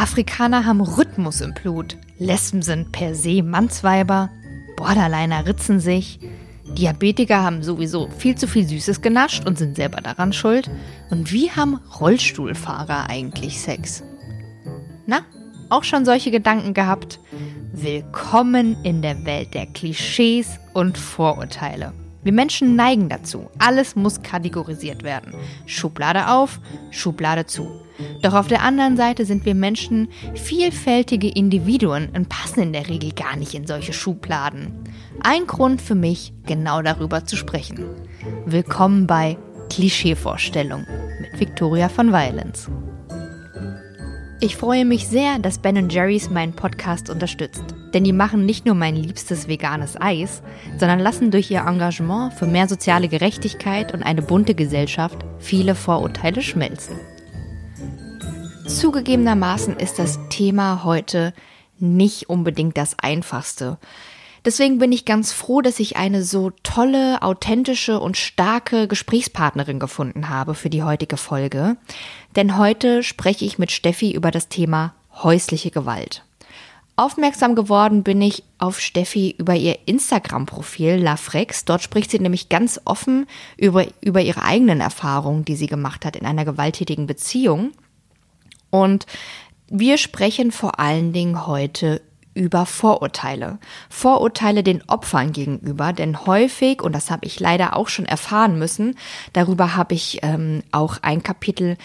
Afrikaner haben Rhythmus im Blut. Lesben sind per se Mannsweiber. Borderliner ritzen sich. Diabetiker haben sowieso viel zu viel Süßes genascht und sind selber daran schuld. Und wie haben Rollstuhlfahrer eigentlich Sex? Na, auch schon solche Gedanken gehabt? Willkommen in der Welt der Klischees und Vorurteile. Wir Menschen neigen dazu. Alles muss kategorisiert werden. Schublade auf, Schublade zu. Doch auf der anderen Seite sind wir Menschen vielfältige Individuen und passen in der Regel gar nicht in solche Schubladen. Ein Grund für mich, genau darüber zu sprechen. Willkommen bei Klischeevorstellung mit Victoria von Violence. Ich freue mich sehr, dass Ben Jerry's meinen Podcast unterstützt. Denn die machen nicht nur mein liebstes veganes Eis, sondern lassen durch ihr Engagement für mehr soziale Gerechtigkeit und eine bunte Gesellschaft viele Vorurteile schmelzen. Zugegebenermaßen ist das Thema heute nicht unbedingt das einfachste. Deswegen bin ich ganz froh, dass ich eine so tolle, authentische und starke Gesprächspartnerin gefunden habe für die heutige Folge. Denn heute spreche ich mit Steffi über das Thema häusliche Gewalt. Aufmerksam geworden bin ich auf Steffi über ihr Instagram-Profil Lafrex. Dort spricht sie nämlich ganz offen über, über ihre eigenen Erfahrungen, die sie gemacht hat in einer gewalttätigen Beziehung. Und wir sprechen vor allen Dingen heute über Vorurteile. Vorurteile den Opfern gegenüber, denn häufig, und das habe ich leider auch schon erfahren müssen, darüber habe ich ähm, auch ein Kapitel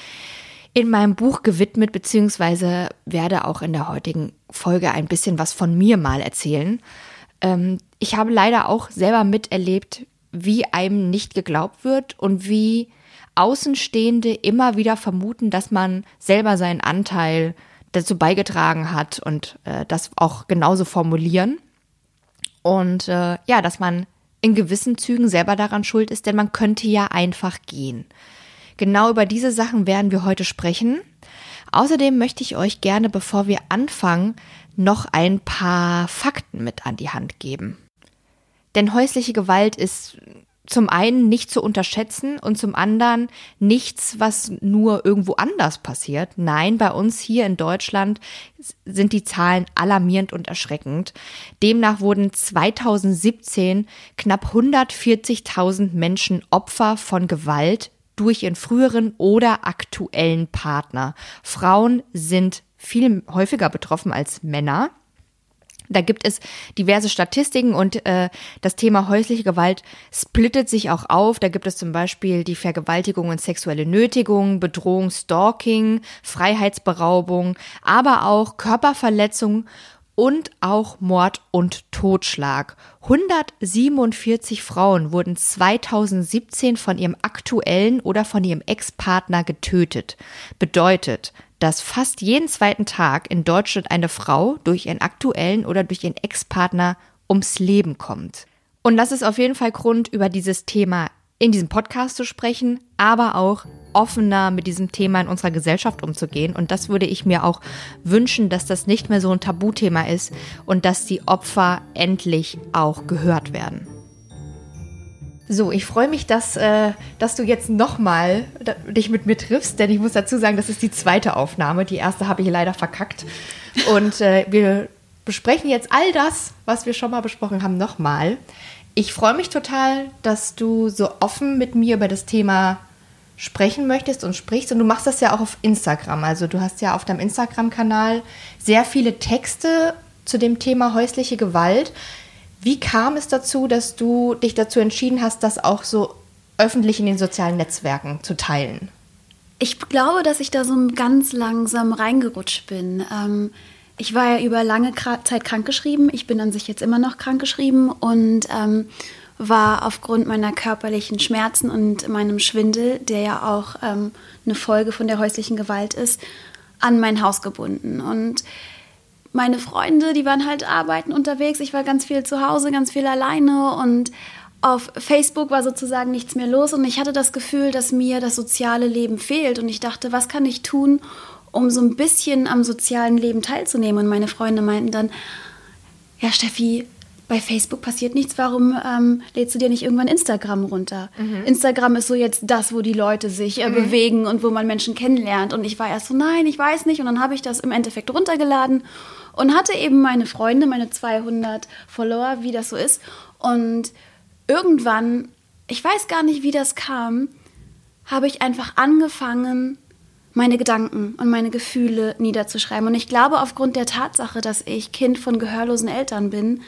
in meinem Buch gewidmet, beziehungsweise werde auch in der heutigen Folge ein bisschen was von mir mal erzählen. Ähm, ich habe leider auch selber miterlebt, wie einem nicht geglaubt wird und wie Außenstehende immer wieder vermuten, dass man selber seinen Anteil dazu beigetragen hat und äh, das auch genauso formulieren. Und äh, ja, dass man in gewissen Zügen selber daran schuld ist, denn man könnte ja einfach gehen. Genau über diese Sachen werden wir heute sprechen. Außerdem möchte ich euch gerne, bevor wir anfangen, noch ein paar Fakten mit an die Hand geben. Denn häusliche Gewalt ist zum einen nicht zu unterschätzen und zum anderen nichts, was nur irgendwo anders passiert. Nein, bei uns hier in Deutschland sind die Zahlen alarmierend und erschreckend. Demnach wurden 2017 knapp 140.000 Menschen Opfer von Gewalt durch ihren früheren oder aktuellen Partner. Frauen sind viel häufiger betroffen als Männer. Da gibt es diverse Statistiken und äh, das Thema häusliche Gewalt splittet sich auch auf. Da gibt es zum Beispiel die Vergewaltigung und sexuelle Nötigung, Bedrohung, Stalking, Freiheitsberaubung, aber auch Körperverletzung und auch Mord und Totschlag. 147 Frauen wurden 2017 von ihrem aktuellen oder von ihrem Ex-Partner getötet. Bedeutet, dass fast jeden zweiten Tag in Deutschland eine Frau durch ihren aktuellen oder durch ihren Ex-Partner ums Leben kommt. Und das ist auf jeden Fall Grund, über dieses Thema in diesem Podcast zu sprechen, aber auch offener mit diesem Thema in unserer Gesellschaft umzugehen. Und das würde ich mir auch wünschen, dass das nicht mehr so ein Tabuthema ist und dass die Opfer endlich auch gehört werden. So, ich freue mich, dass, äh, dass du jetzt nochmal dich mit mir triffst, denn ich muss dazu sagen, das ist die zweite Aufnahme. Die erste habe ich leider verkackt. Und äh, wir besprechen jetzt all das, was wir schon mal besprochen haben, nochmal. Ich freue mich total, dass du so offen mit mir über das Thema sprechen möchtest und sprichst. Und du machst das ja auch auf Instagram. Also du hast ja auf deinem Instagram-Kanal sehr viele Texte zu dem Thema häusliche Gewalt. Wie kam es dazu, dass du dich dazu entschieden hast, das auch so öffentlich in den sozialen Netzwerken zu teilen? Ich glaube, dass ich da so ganz langsam reingerutscht bin. Ähm, ich war ja über lange Zeit krankgeschrieben. Ich bin an sich jetzt immer noch krankgeschrieben und ähm, war aufgrund meiner körperlichen Schmerzen und meinem Schwindel, der ja auch ähm, eine Folge von der häuslichen Gewalt ist, an mein Haus gebunden. Und meine Freunde, die waren halt arbeiten unterwegs. Ich war ganz viel zu Hause, ganz viel alleine und auf Facebook war sozusagen nichts mehr los und ich hatte das Gefühl, dass mir das soziale Leben fehlt und ich dachte, was kann ich tun, um so ein bisschen am sozialen Leben teilzunehmen? Und meine Freunde meinten dann, ja Steffi, bei Facebook passiert nichts, warum ähm, lädst du dir nicht irgendwann Instagram runter? Mhm. Instagram ist so jetzt das, wo die Leute sich äh, mhm. bewegen und wo man Menschen kennenlernt. Und ich war erst so, nein, ich weiß nicht. Und dann habe ich das im Endeffekt runtergeladen und hatte eben meine Freunde, meine 200 Follower, wie das so ist. Und irgendwann, ich weiß gar nicht, wie das kam, habe ich einfach angefangen, meine Gedanken und meine Gefühle niederzuschreiben. Und ich glaube, aufgrund der Tatsache, dass ich Kind von gehörlosen Eltern bin,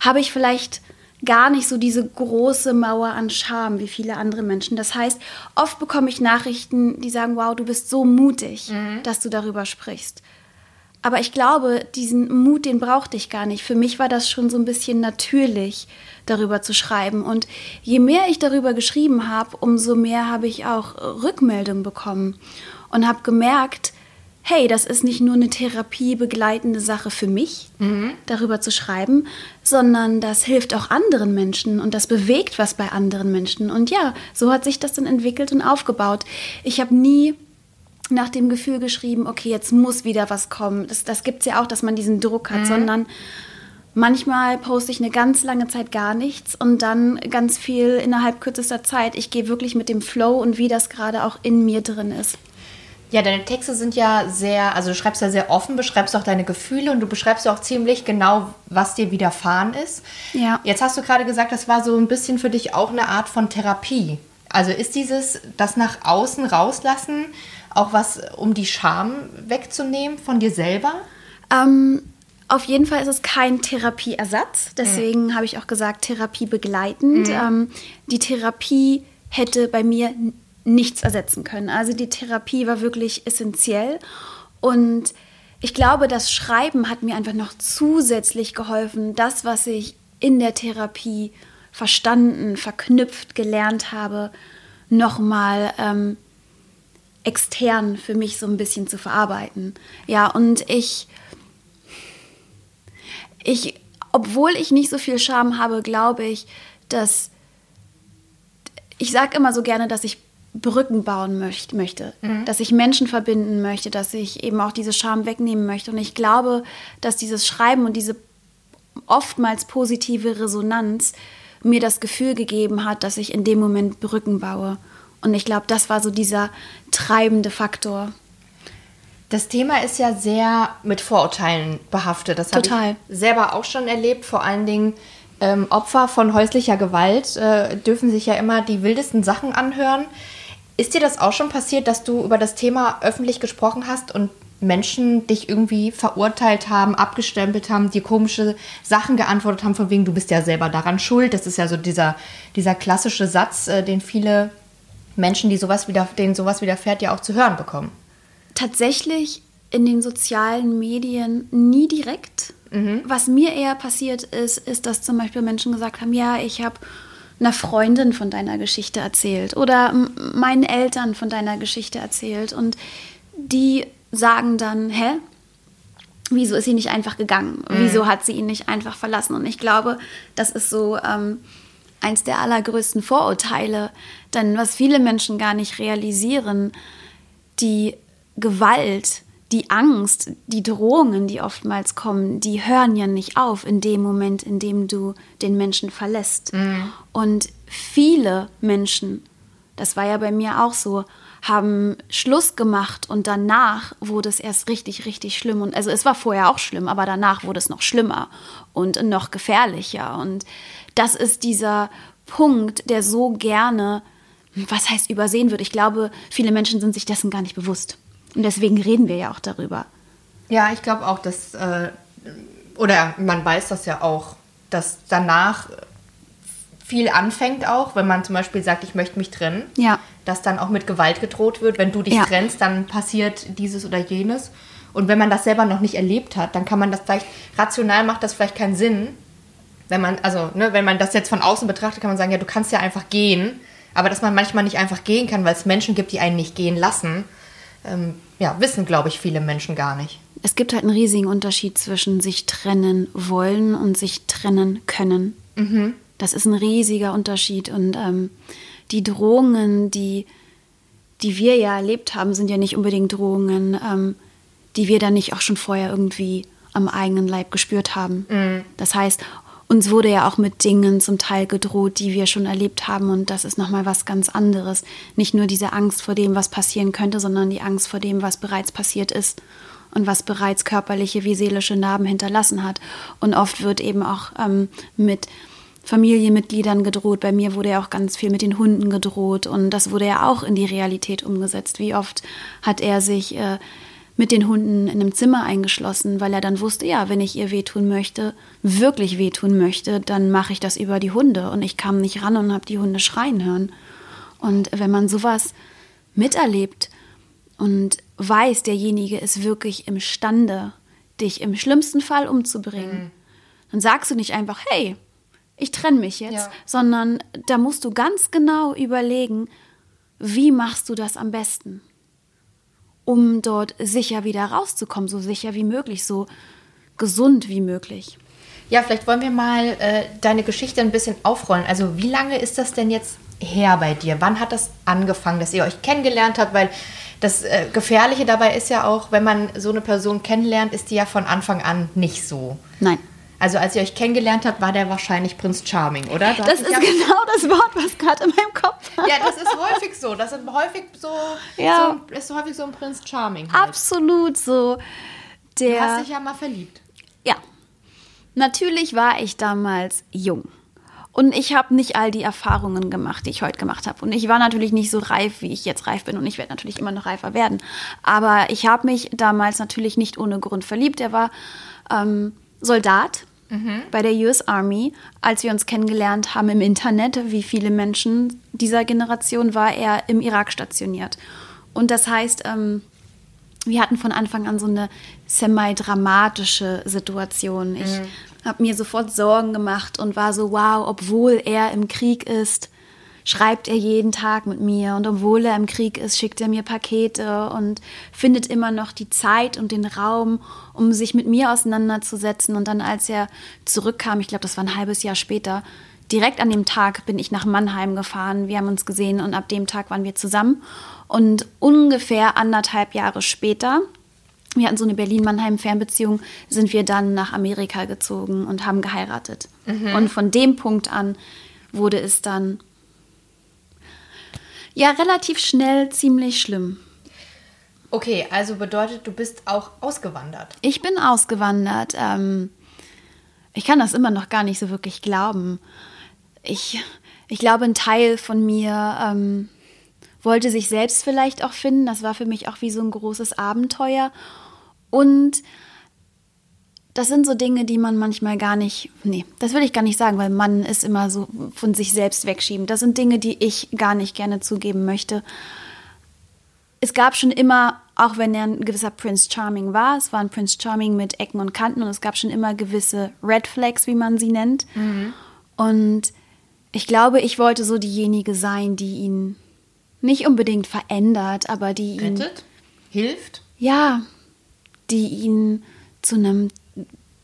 habe ich vielleicht gar nicht so diese große Mauer an Scham wie viele andere Menschen. Das heißt, oft bekomme ich Nachrichten, die sagen, wow, du bist so mutig, mhm. dass du darüber sprichst. Aber ich glaube, diesen Mut, den brauchte ich gar nicht. Für mich war das schon so ein bisschen natürlich, darüber zu schreiben. Und je mehr ich darüber geschrieben habe, umso mehr habe ich auch Rückmeldungen bekommen und habe gemerkt, hey, das ist nicht nur eine therapiebegleitende Sache für mich, mhm. darüber zu schreiben, sondern das hilft auch anderen Menschen und das bewegt was bei anderen Menschen. Und ja, so hat sich das dann entwickelt und aufgebaut. Ich habe nie nach dem Gefühl geschrieben, okay, jetzt muss wieder was kommen. Das, das gibt es ja auch, dass man diesen Druck hat, mhm. sondern manchmal poste ich eine ganz lange Zeit gar nichts und dann ganz viel innerhalb kürzester Zeit. Ich gehe wirklich mit dem Flow und wie das gerade auch in mir drin ist. Ja, deine Texte sind ja sehr, also du schreibst ja sehr offen, beschreibst auch deine Gefühle und du beschreibst auch ziemlich genau, was dir widerfahren ist. Ja. Jetzt hast du gerade gesagt, das war so ein bisschen für dich auch eine Art von Therapie. Also ist dieses, das nach außen rauslassen, auch was, um die Scham wegzunehmen von dir selber? Ähm, auf jeden Fall ist es kein Therapieersatz. Deswegen mhm. habe ich auch gesagt, Therapie begleitend. Mhm. Ähm, die Therapie hätte bei mir nichts ersetzen können. Also die Therapie war wirklich essentiell und ich glaube, das Schreiben hat mir einfach noch zusätzlich geholfen, das, was ich in der Therapie verstanden, verknüpft, gelernt habe, nochmal ähm, extern für mich so ein bisschen zu verarbeiten. Ja, und ich, ich, obwohl ich nicht so viel Scham habe, glaube ich, dass ich sage immer so gerne, dass ich Brücken bauen möcht, möchte, mhm. dass ich Menschen verbinden möchte, dass ich eben auch diese Scham wegnehmen möchte. Und ich glaube, dass dieses Schreiben und diese oftmals positive Resonanz mir das Gefühl gegeben hat, dass ich in dem Moment Brücken baue. Und ich glaube, das war so dieser treibende Faktor. Das Thema ist ja sehr mit Vorurteilen behaftet. Das habe ich selber auch schon erlebt. Vor allen Dingen ähm, Opfer von häuslicher Gewalt äh, dürfen sich ja immer die wildesten Sachen anhören. Ist dir das auch schon passiert, dass du über das Thema öffentlich gesprochen hast und Menschen dich irgendwie verurteilt haben, abgestempelt haben, dir komische Sachen geantwortet haben, von wegen, du bist ja selber daran schuld. Das ist ja so dieser, dieser klassische Satz, äh, den viele Menschen, die sowas wieder, denen sowas widerfährt, ja auch zu hören bekommen. Tatsächlich in den sozialen Medien nie direkt. Mhm. Was mir eher passiert ist, ist, dass zum Beispiel Menschen gesagt haben, ja, ich habe einer Freundin von deiner Geschichte erzählt oder meinen Eltern von deiner Geschichte erzählt und die sagen dann, hä? Wieso ist sie nicht einfach gegangen? Mhm. Wieso hat sie ihn nicht einfach verlassen? Und ich glaube, das ist so ähm, eins der allergrößten Vorurteile, denn was viele Menschen gar nicht realisieren, die Gewalt, die Angst, die Drohungen, die oftmals kommen, die hören ja nicht auf in dem Moment, in dem du den Menschen verlässt. Mhm. Und viele Menschen, das war ja bei mir auch so, haben Schluss gemacht und danach wurde es erst richtig, richtig schlimm. Und also es war vorher auch schlimm, aber danach wurde es noch schlimmer und noch gefährlicher. Und das ist dieser Punkt, der so gerne, was heißt übersehen wird. Ich glaube, viele Menschen sind sich dessen gar nicht bewusst. Und deswegen reden wir ja auch darüber. Ja, ich glaube auch, dass, äh, oder man weiß das ja auch, dass danach viel anfängt auch, wenn man zum Beispiel sagt, ich möchte mich trennen, ja. dass dann auch mit Gewalt gedroht wird. Wenn du dich ja. trennst, dann passiert dieses oder jenes. Und wenn man das selber noch nicht erlebt hat, dann kann man das vielleicht, rational macht das vielleicht keinen Sinn. Wenn man, also, ne, wenn man das jetzt von außen betrachtet, kann man sagen, ja, du kannst ja einfach gehen. Aber dass man manchmal nicht einfach gehen kann, weil es Menschen gibt, die einen nicht gehen lassen ähm, ja, wissen, glaube ich, viele Menschen gar nicht. Es gibt halt einen riesigen Unterschied zwischen sich trennen wollen und sich trennen können. Mhm. Das ist ein riesiger Unterschied. Und ähm, die Drohungen, die, die wir ja erlebt haben, sind ja nicht unbedingt Drohungen, ähm, die wir dann nicht auch schon vorher irgendwie am eigenen Leib gespürt haben. Mhm. Das heißt, uns wurde ja auch mit Dingen zum Teil gedroht, die wir schon erlebt haben. Und das ist nochmal was ganz anderes. Nicht nur diese Angst vor dem, was passieren könnte, sondern die Angst vor dem, was bereits passiert ist und was bereits körperliche wie seelische Narben hinterlassen hat. Und oft wird eben auch ähm, mit Familienmitgliedern gedroht. Bei mir wurde ja auch ganz viel mit den Hunden gedroht und das wurde ja auch in die Realität umgesetzt. Wie oft hat er sich äh, mit den Hunden in einem Zimmer eingeschlossen, weil er dann wusste, ja, wenn ich ihr wehtun möchte, wirklich wehtun möchte, dann mache ich das über die Hunde. Und ich kam nicht ran und habe die Hunde schreien hören. Und wenn man sowas miterlebt und weiß, derjenige ist wirklich imstande, dich im schlimmsten Fall umzubringen, mhm. dann sagst du nicht einfach, hey, ich trenne mich jetzt, ja. sondern da musst du ganz genau überlegen, wie machst du das am besten? Um dort sicher wieder rauszukommen, so sicher wie möglich, so gesund wie möglich. Ja, vielleicht wollen wir mal äh, deine Geschichte ein bisschen aufrollen. Also wie lange ist das denn jetzt her bei dir? Wann hat das angefangen, dass ihr euch kennengelernt habt? Weil das äh, Gefährliche dabei ist ja auch, wenn man so eine Person kennenlernt, ist die ja von Anfang an nicht so. Nein. Also als ihr euch kennengelernt habt, war der wahrscheinlich Prinz Charming, oder? Da das ist genau das Wort, was gerade in meinem Kopf war. Ja, das ist häufig so. Das ist häufig so, ja. so ist häufig so ein Prinz Charming. Halt. Absolut so. Der, du hast dich ja mal verliebt. Ja. Natürlich war ich damals jung. Und ich habe nicht all die Erfahrungen gemacht, die ich heute gemacht habe. Und ich war natürlich nicht so reif, wie ich jetzt reif bin. Und ich werde natürlich immer noch reifer werden. Aber ich habe mich damals natürlich nicht ohne Grund verliebt. Er war ähm, Soldat mhm. bei der US Army. Als wir uns kennengelernt haben im Internet, wie viele Menschen dieser Generation, war er im Irak stationiert. Und das heißt, ähm, wir hatten von Anfang an so eine semi-dramatische Situation. Ich mhm. habe mir sofort Sorgen gemacht und war so, wow, obwohl er im Krieg ist, schreibt er jeden Tag mit mir und obwohl er im Krieg ist, schickt er mir Pakete und findet immer noch die Zeit und den Raum, um sich mit mir auseinanderzusetzen. Und dann, als er zurückkam, ich glaube, das war ein halbes Jahr später, direkt an dem Tag bin ich nach Mannheim gefahren. Wir haben uns gesehen und ab dem Tag waren wir zusammen. Und ungefähr anderthalb Jahre später, wir hatten so eine Berlin-Mannheim-Fernbeziehung, sind wir dann nach Amerika gezogen und haben geheiratet. Mhm. Und von dem Punkt an wurde es dann ja relativ schnell ziemlich schlimm. Okay, also bedeutet, du bist auch ausgewandert. Ich bin ausgewandert. Ähm, ich kann das immer noch gar nicht so wirklich glauben. Ich, ich glaube, ein Teil von mir ähm, wollte sich selbst vielleicht auch finden. Das war für mich auch wie so ein großes Abenteuer. Und das sind so Dinge, die man manchmal gar nicht, nee, das will ich gar nicht sagen, weil man ist immer so von sich selbst wegschieben. Das sind Dinge, die ich gar nicht gerne zugeben möchte. Es gab schon immer, auch wenn er ein gewisser Prince Charming war, es war ein Prince Charming mit Ecken und Kanten und es gab schon immer gewisse Red Flags, wie man sie nennt. Mhm. Und ich glaube, ich wollte so diejenige sein, die ihn nicht unbedingt verändert, aber die ihn. Rettet? Hilft? Ja, die ihn zu einem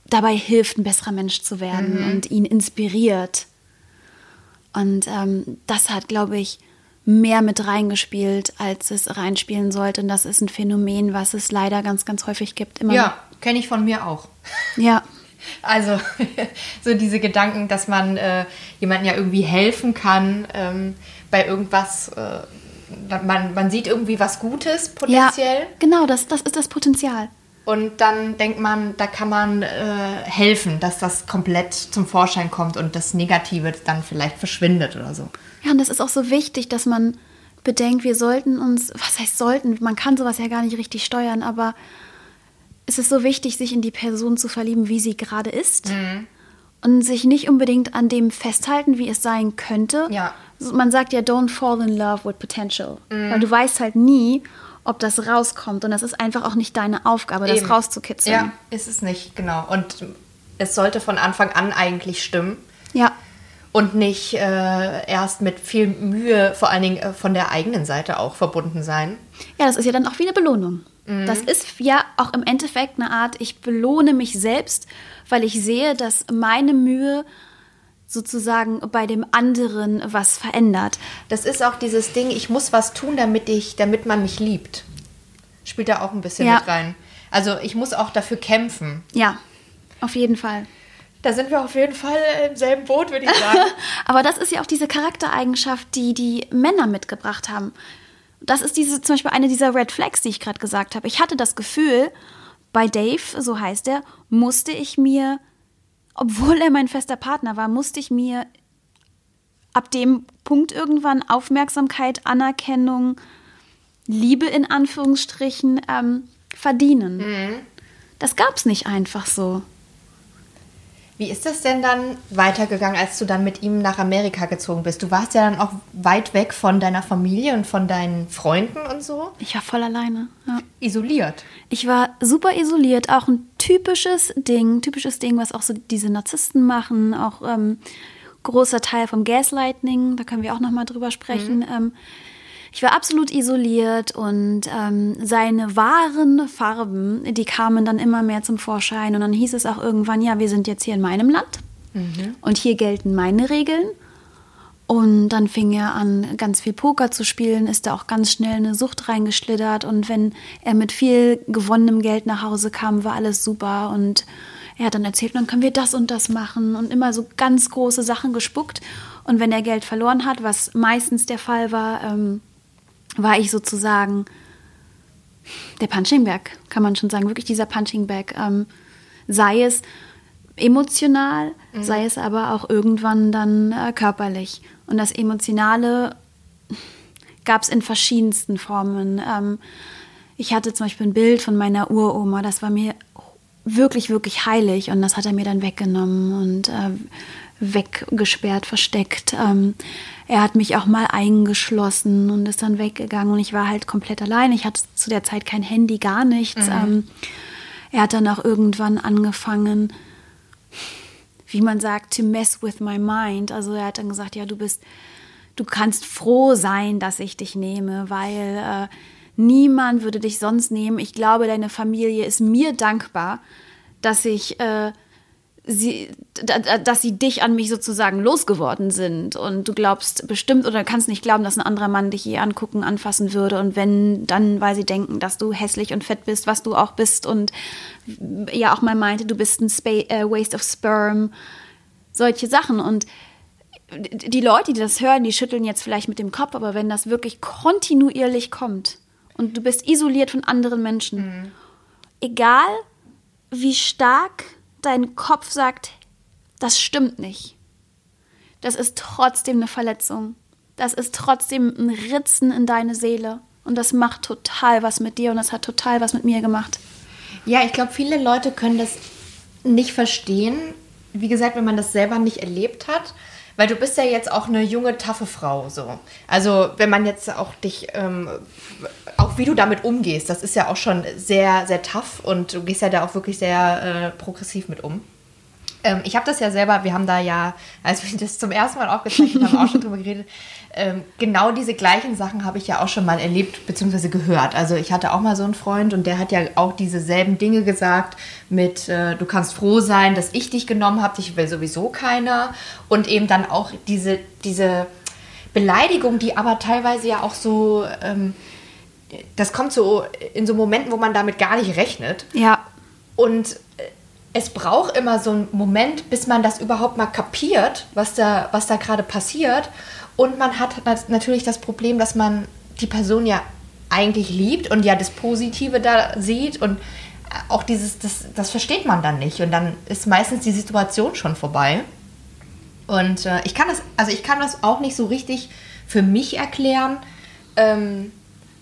dabei hilft, ein besserer Mensch zu werden mhm. und ihn inspiriert. Und ähm, das hat, glaube ich, mehr mit reingespielt, als es reinspielen sollte. Und das ist ein Phänomen, was es leider ganz, ganz häufig gibt. Immer ja, kenne ich von mir auch. Ja. Also so diese Gedanken, dass man äh, jemandem ja irgendwie helfen kann ähm, bei irgendwas. Äh, man, man sieht irgendwie was Gutes potenziell. Ja, genau, das, das ist das Potenzial. Und dann denkt man, da kann man äh, helfen, dass das komplett zum Vorschein kommt und das Negative dann vielleicht verschwindet oder so. Ja, und das ist auch so wichtig, dass man bedenkt, wir sollten uns, was heißt sollten, man kann sowas ja gar nicht richtig steuern, aber es ist so wichtig, sich in die Person zu verlieben, wie sie gerade ist. Mhm. Und sich nicht unbedingt an dem festhalten, wie es sein könnte. Ja. Man sagt ja, don't fall in love with potential. Mhm. Weil du weißt halt nie, ob das rauskommt. Und das ist einfach auch nicht deine Aufgabe, das Eben. rauszukitzeln. Ja, ist es nicht, genau. Und es sollte von Anfang an eigentlich stimmen. Ja. Und nicht äh, erst mit viel Mühe, vor allen Dingen äh, von der eigenen Seite auch verbunden sein. Ja, das ist ja dann auch wie eine Belohnung. Mhm. Das ist ja auch im Endeffekt eine Art, ich belohne mich selbst, weil ich sehe, dass meine Mühe sozusagen bei dem anderen was verändert. Das ist auch dieses Ding, ich muss was tun, damit ich, damit man mich liebt. Spielt da auch ein bisschen ja. mit rein. Also ich muss auch dafür kämpfen. Ja, auf jeden Fall. Da sind wir auf jeden Fall im selben Boot, würde ich sagen. Aber das ist ja auch diese Charaktereigenschaft, die die Männer mitgebracht haben. Das ist diese, zum Beispiel eine dieser Red Flags, die ich gerade gesagt habe. Ich hatte das Gefühl, bei Dave, so heißt er, musste ich mir, obwohl er mein fester Partner war, musste ich mir ab dem Punkt irgendwann Aufmerksamkeit, Anerkennung, Liebe in Anführungsstrichen ähm, verdienen. Mhm. Das gab es nicht einfach so. Wie ist das denn dann weitergegangen, als du dann mit ihm nach Amerika gezogen bist? Du warst ja dann auch weit weg von deiner Familie und von deinen Freunden und so. Ich war voll alleine. Ja. Isoliert. Ich war super isoliert. Auch ein typisches Ding, typisches Ding, was auch so diese Narzissten machen. Auch ähm, großer Teil vom Gaslighting. Da können wir auch noch mal drüber sprechen. Mhm. Ähm, ich war absolut isoliert und ähm, seine wahren Farben, die kamen dann immer mehr zum Vorschein. Und dann hieß es auch irgendwann, ja, wir sind jetzt hier in meinem Land mhm. und hier gelten meine Regeln. Und dann fing er an, ganz viel Poker zu spielen, ist da auch ganz schnell eine Sucht reingeschlittert. Und wenn er mit viel gewonnenem Geld nach Hause kam, war alles super. Und er hat dann erzählt, dann können wir das und das machen und immer so ganz große Sachen gespuckt. Und wenn er Geld verloren hat, was meistens der Fall war, ähm, war ich sozusagen der Punching Bag, kann man schon sagen, wirklich dieser Punching Bag. Ähm, sei es emotional, mhm. sei es aber auch irgendwann dann äh, körperlich. Und das Emotionale gab es in verschiedensten Formen. Ähm, ich hatte zum Beispiel ein Bild von meiner Uroma, das war mir wirklich, wirklich heilig und das hat er mir dann weggenommen und äh, weggesperrt, versteckt. Ähm, er hat mich auch mal eingeschlossen und ist dann weggegangen und ich war halt komplett allein. Ich hatte zu der Zeit kein Handy, gar nichts. Mhm. Ähm, er hat dann auch irgendwann angefangen, wie man sagt, to mess with my mind. Also er hat dann gesagt, ja, du bist, du kannst froh sein, dass ich dich nehme, weil äh, niemand würde dich sonst nehmen. Ich glaube, deine Familie ist mir dankbar, dass ich äh, sie, dass sie dich an mich sozusagen losgeworden sind. Und du glaubst bestimmt oder kannst nicht glauben, dass ein anderer Mann dich je angucken, anfassen würde. Und wenn, dann, weil sie denken, dass du hässlich und fett bist, was du auch bist. Und ja auch mal meinte, du bist ein Spa äh, Waste of Sperm. Solche Sachen. Und die Leute, die das hören, die schütteln jetzt vielleicht mit dem Kopf, aber wenn das wirklich kontinuierlich kommt und du bist isoliert von anderen Menschen, mhm. egal wie stark dein Kopf sagt, das stimmt nicht. Das ist trotzdem eine Verletzung. Das ist trotzdem ein Ritzen in deine Seele. Und das macht total was mit dir und das hat total was mit mir gemacht. Ja, ich glaube, viele Leute können das nicht verstehen. Wie gesagt, wenn man das selber nicht erlebt hat. Weil du bist ja jetzt auch eine junge, taffe Frau, so. Also, wenn man jetzt auch dich, ähm, auch wie du damit umgehst, das ist ja auch schon sehr, sehr tough und du gehst ja da auch wirklich sehr äh, progressiv mit um. Ähm, ich habe das ja selber, wir haben da ja, als wir das zum ersten Mal aufgezeichnet haben, auch schon drüber geredet. Ähm, genau diese gleichen Sachen habe ich ja auch schon mal erlebt bzw. gehört. Also ich hatte auch mal so einen Freund und der hat ja auch dieselben Dinge gesagt mit, äh, du kannst froh sein, dass ich dich genommen habe, dich will sowieso keiner. Und eben dann auch diese, diese Beleidigung, die aber teilweise ja auch so... Ähm, das kommt so in so Momenten, wo man damit gar nicht rechnet. Ja. Und äh, es braucht immer so einen Moment, bis man das überhaupt mal kapiert, was da, was da gerade passiert. Und man hat natürlich das Problem, dass man die Person ja eigentlich liebt und ja das Positive da sieht und auch dieses, das, das versteht man dann nicht. Und dann ist meistens die Situation schon vorbei. Und äh, ich kann das, also ich kann das auch nicht so richtig für mich erklären, ähm,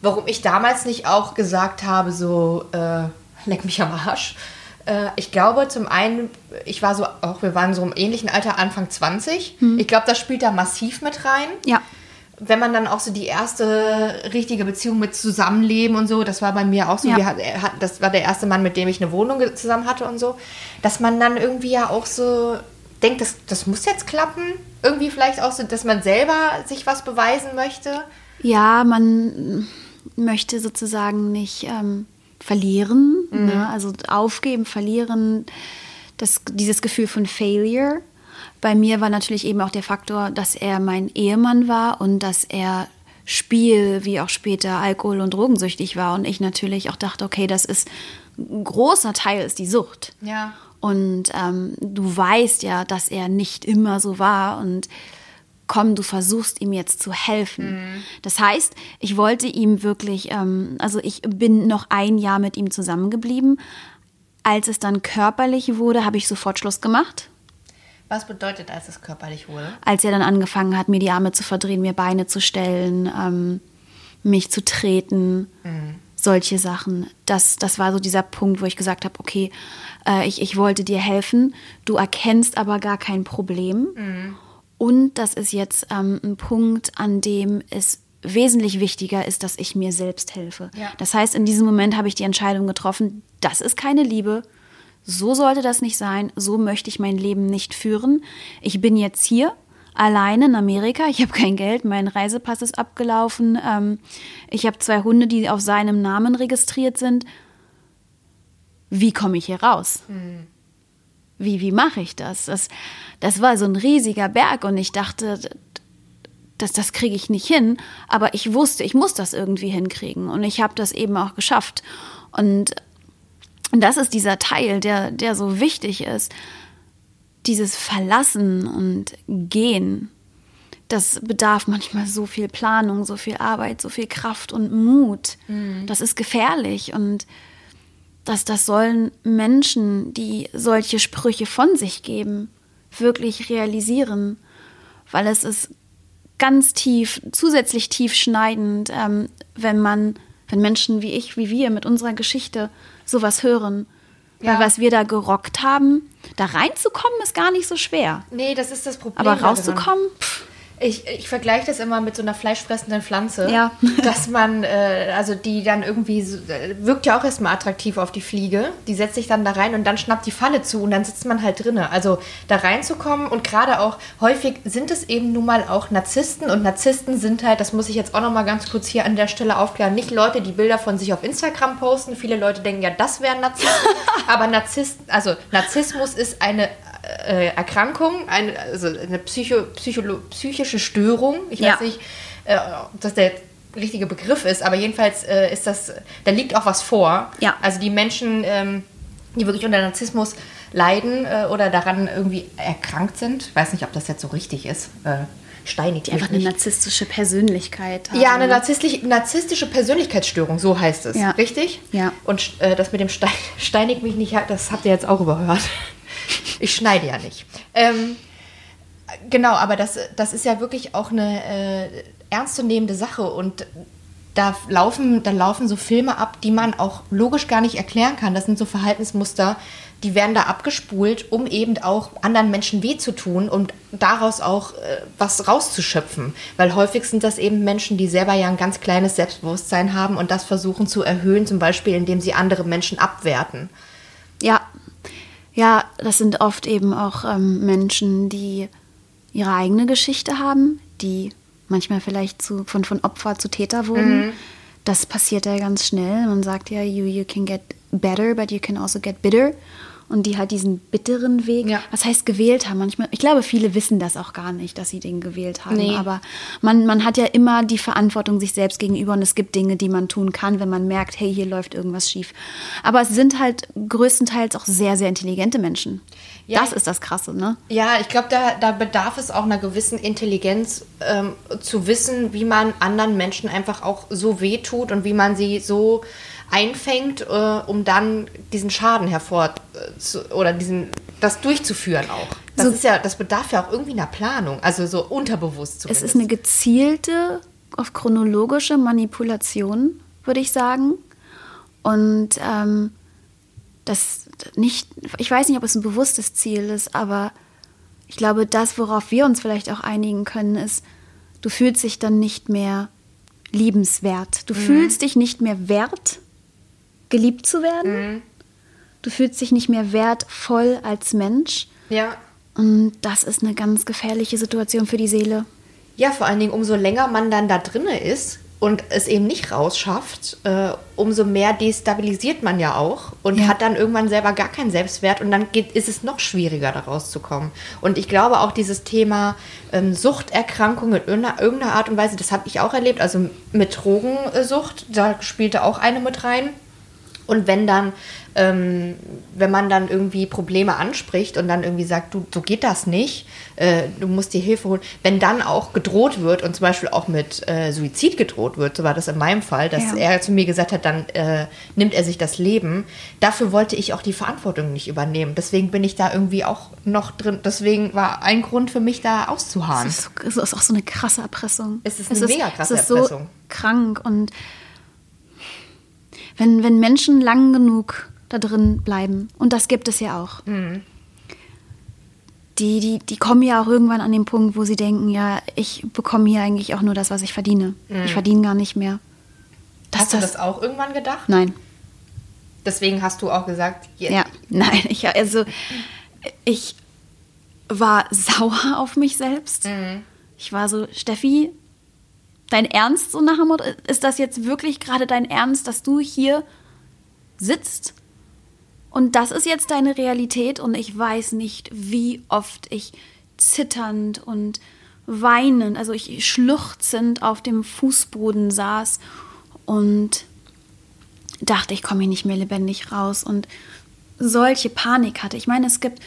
warum ich damals nicht auch gesagt habe, so, äh, leck mich am Arsch. Äh, ich glaube, zum einen, ich war so, auch wir waren so im ähnlichen Alter, Anfang 20. Mhm. Ich glaube, das spielt da massiv mit rein. Ja. Wenn man dann auch so die erste richtige Beziehung mit Zusammenleben und so, das war bei mir auch so. Ja. Wir, das war der erste Mann, mit dem ich eine Wohnung zusammen hatte und so. Dass man dann irgendwie ja auch so denkt, das, das muss jetzt klappen. Irgendwie vielleicht auch so, dass man selber sich was beweisen möchte. Ja, man möchte sozusagen nicht ähm, verlieren, mhm. ne? also aufgeben, verlieren, das, dieses Gefühl von Failure. Bei mir war natürlich eben auch der Faktor, dass er mein Ehemann war und dass er Spiel wie auch später Alkohol- und Drogensüchtig war und ich natürlich auch dachte, okay, das ist ein großer Teil ist die Sucht. Ja. Und ähm, du weißt ja, dass er nicht immer so war und komm, du versuchst ihm jetzt zu helfen. Das heißt, ich wollte ihm wirklich, ähm, also ich bin noch ein Jahr mit ihm zusammengeblieben. Als es dann körperlich wurde, habe ich sofort Schluss gemacht. Was bedeutet, als es körperlich wurde? Als er dann angefangen hat, mir die Arme zu verdrehen, mir Beine zu stellen, ähm, mich zu treten, solche Sachen. Das, das war so dieser Punkt, wo ich gesagt habe, okay, äh, ich, ich wollte dir helfen, du erkennst aber gar kein Problem. Und das ist jetzt ähm, ein Punkt, an dem es wesentlich wichtiger ist, dass ich mir selbst helfe. Ja. Das heißt, in diesem Moment habe ich die Entscheidung getroffen, das ist keine Liebe. So sollte das nicht sein. So möchte ich mein Leben nicht führen. Ich bin jetzt hier alleine in Amerika. Ich habe kein Geld. Mein Reisepass ist abgelaufen. Ähm, ich habe zwei Hunde, die auf seinem Namen registriert sind. Wie komme ich hier raus? Wie, wie mache ich das? das? Das war so ein riesiger Berg und ich dachte, das, das kriege ich nicht hin. Aber ich wusste, ich muss das irgendwie hinkriegen. Und ich habe das eben auch geschafft. Und und das ist dieser Teil, der, der so wichtig ist. Dieses Verlassen und Gehen. Das bedarf manchmal so viel Planung, so viel Arbeit, so viel Kraft und Mut. Das ist gefährlich. Und das, das sollen Menschen, die solche Sprüche von sich geben, wirklich realisieren. Weil es ist ganz tief, zusätzlich tief schneidend, ähm, wenn man, wenn Menschen wie ich, wie wir mit unserer Geschichte sowas hören. Ja. Weil was wir da gerockt haben, da reinzukommen, ist gar nicht so schwer. Nee, das ist das Problem. Aber rauszukommen, pff, Ich, ich vergleiche das immer mit so einer fleischfressenden Pflanze. Ja. Dass man, äh, also die dann irgendwie, so, äh, wirkt ja auch erstmal attraktiv auf die Fliege. Die setzt sich dann da rein und dann schnappt die Falle zu und dann sitzt man halt drinne. Also da reinzukommen und gerade auch häufig sind es eben nun mal auch Narzissten und Narzissten sind halt, das muss ich jetzt auch nochmal ganz kurz hier an der Stelle aufklären, nicht Leute, die Bilder von sich auf Instagram posten. Viele Leute denken ja, das wären Narzissten. aber Narzissten, also Narzissmus ist eine äh, Erkrankung, eine, also eine Psycho, Psycholo, psychische Störung. Ich Ja. weiß nicht, äh, ob das der richtige Begriff ist, aber jedenfalls äh, ist das, da liegt auch was vor. Ja. Also die Menschen, ähm, die wirklich unter Narzissmus leiden äh, oder daran irgendwie erkrankt sind, ich weiß nicht, ob das jetzt so richtig ist, äh, steinigt die einfach eine narzisstische Persönlichkeit haben. Ja, eine narzisslich, narzisstische Persönlichkeitsstörung, so heißt es. Ja. Richtig? Ja. Und äh, das mit dem Stein, steinig mich nicht, das habt ihr jetzt auch überhört. Ich schneide ja nicht. Ähm, genau, aber das, das ist ja wirklich auch eine äh, ernstzunehmende Sache und da laufen, da laufen so Filme ab, die man auch logisch gar nicht erklären kann. Das sind so Verhaltensmuster, die werden da abgespult, um eben auch anderen Menschen weh zu tun und daraus auch äh, was rauszuschöpfen. Weil häufig sind das eben Menschen, die selber ja ein ganz kleines Selbstbewusstsein haben und das versuchen zu erhöhen, zum Beispiel indem sie andere Menschen abwerten. Ja, das sind oft eben auch ähm, Menschen, die ihre eigene Geschichte haben, die manchmal vielleicht zu, von, von Opfer zu Täter wurden. Das passiert ja ganz schnell. Man sagt ja, you, you can get better, but you can also get bitter. Und die halt diesen bitteren Weg, Ja. was heißt gewählt haben. Manchmal, ich glaube, viele wissen das auch gar nicht, dass sie den gewählt haben. Nee. Aber man, man hat ja immer die Verantwortung sich selbst gegenüber und es gibt Dinge, die man tun kann, wenn man merkt, hey, hier läuft irgendwas schief. Aber es sind halt größtenteils auch sehr, sehr intelligente Menschen. Ja. Das ist das Krasse, ne? Ja, ich glaube, da, da bedarf es auch einer gewissen Intelligenz, ähm, zu wissen, wie man anderen Menschen einfach auch so wehtut und wie man sie so einfängt, äh, um dann diesen Schaden hervor äh, zu, oder diesen das durchzuführen auch. Das So- ist ja, das bedarf ja auch irgendwie einer Planung, also so unterbewusst Es zumindest. ist eine gezielte, auf chronologische Manipulation, würde ich sagen. Und ähm, das nicht, ich weiß nicht, ob es ein bewusstes Ziel ist, aber ich glaube, das, worauf wir uns vielleicht auch einigen können, ist, du fühlst dich dann nicht mehr liebenswert. Du fühlst dich nicht mehr wert, geliebt zu werden. Du fühlst dich nicht mehr wertvoll als Mensch. ja. Und das ist eine ganz gefährliche Situation für die Seele. Ja, vor allen Dingen, umso länger man dann da drinne ist und es eben nicht rausschafft, äh, umso mehr destabilisiert man ja auch und Ja. hat dann irgendwann selber gar keinen Selbstwert und dann geht, ist es noch schwieriger, da rauszukommen. Und ich glaube auch dieses Thema ähm, Suchterkrankung in irgendeiner, irgendeiner Art und Weise, das habe ich auch erlebt, also mit Drogensucht, da spielte auch eine mit rein. Und wenn dann, ähm, wenn man dann irgendwie Probleme anspricht und dann irgendwie sagt, du, so geht das nicht, äh, du musst dir Hilfe holen, wenn dann auch gedroht wird und zum Beispiel auch mit äh, Suizid gedroht wird, so war das in meinem Fall, dass ja. er zu mir gesagt hat, dann äh, nimmt er sich das Leben, dafür wollte ich auch die Verantwortung nicht übernehmen. Deswegen bin ich da irgendwie auch noch drin, deswegen war ein Grund für mich da auszuharren. Es ist, es ist auch so eine krasse Erpressung. Es ist eine es mega krasse es ist Erpressung. So krank und wenn, wenn Menschen lang genug da drin bleiben, und das gibt es ja auch, mhm. die, die, die kommen ja auch irgendwann an den Punkt, wo sie denken, ja, ich bekomme hier eigentlich auch nur das, was ich verdiene. Mhm. Ich verdiene gar nicht mehr. Das, hast du das, das auch irgendwann gedacht? Nein. Deswegen hast du auch gesagt, yeah. ja, nein, ich, also ich war sauer auf mich selbst. Mhm. Ich war so, Steffi, dein Ernst so nach dem Motto? Ist das jetzt wirklich gerade dein Ernst, dass du hier sitzt? Und das ist jetzt deine Realität und ich weiß nicht, wie oft ich zitternd und weinend, also ich schluchzend auf dem Fußboden saß und dachte, ich komme hier nicht mehr lebendig raus und solche Panik hatte. Ich meine, es gibt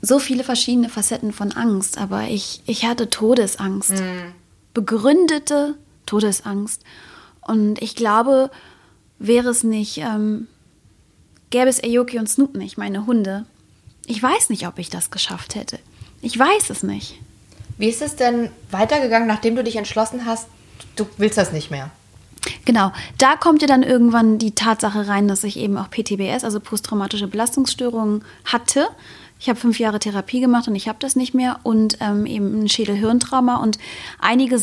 so viele verschiedene Facetten von Angst, aber ich, ich hatte Todesangst. Mhm begründete Todesangst. Und ich glaube, wäre es nicht, ähm, gäbe es Aoki und Snoop nicht, meine Hunde, ich weiß nicht, ob ich das geschafft hätte. Ich weiß es nicht. Wie ist es denn weitergegangen, nachdem du dich entschlossen hast, du willst das nicht mehr? Genau, da kommt ja dann irgendwann die Tatsache rein, dass ich eben auch PTBS, also posttraumatische Belastungsstörungen hatte. Ich habe fünf Jahre Therapie gemacht und ich habe das nicht mehr und ähm, eben ein Schädel-Hirntrauma und einige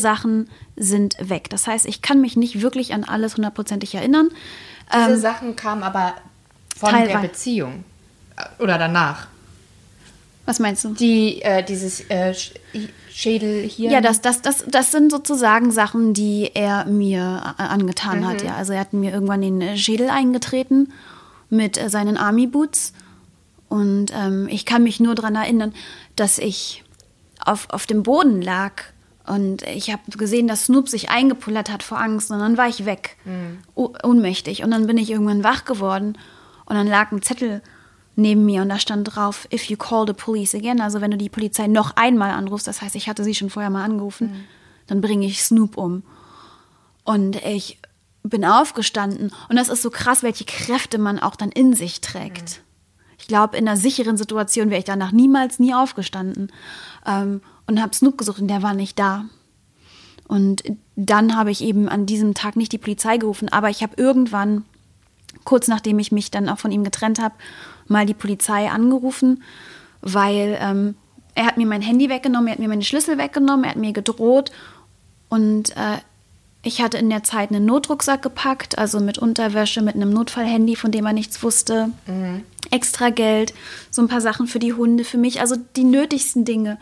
sind weg. Das heißt, ich kann mich nicht wirklich an alles hundertprozentig erinnern. Diese ähm, Sachen kamen aber von teilweise. der Beziehung äh, oder danach. Was meinst du? Die, äh, dieses äh, Schädel hier. Ja, das, das, das, das sind sozusagen Sachen, die er mir äh, angetan mhm. hat. Ja. Also er hat mir irgendwann den äh, Schädel eingetreten mit seinen Army Boots und ähm, ich kann mich nur daran erinnern, dass ich auf, auf dem Boden lag und ich habe gesehen, dass Snoop sich eingepullert hat vor Angst und dann war ich weg, mhm. ohnmächtig. Und dann bin ich irgendwann wach geworden und dann lag ein Zettel neben mir und da stand drauf, if you call the police again, also wenn du die Polizei noch einmal anrufst, das heißt, ich hatte sie schon vorher mal angerufen, mhm. dann bringe ich Snoop um. Und ich bin aufgestanden und das ist so krass, welche Kräfte man auch dann in sich trägt. Mhm. Ich glaube, in einer sicheren Situation wäre ich danach niemals, nie aufgestanden ähm, und habe Snoop gesucht und der war nicht da. Und dann habe ich eben an diesem Tag nicht die Polizei gerufen, aber ich habe irgendwann, kurz nachdem ich mich dann auch von ihm getrennt habe, mal die Polizei angerufen, weil ähm, er hat mir mein Handy weggenommen, er hat mir meine Schlüssel weggenommen, er hat mir gedroht und äh, ich hatte in der Zeit einen Notrucksack gepackt, also mit Unterwäsche, mit einem Notfallhandy, von dem er nichts wusste. Mhm. Extra Geld, so ein paar Sachen für die Hunde, für mich, also die nötigsten Dinge.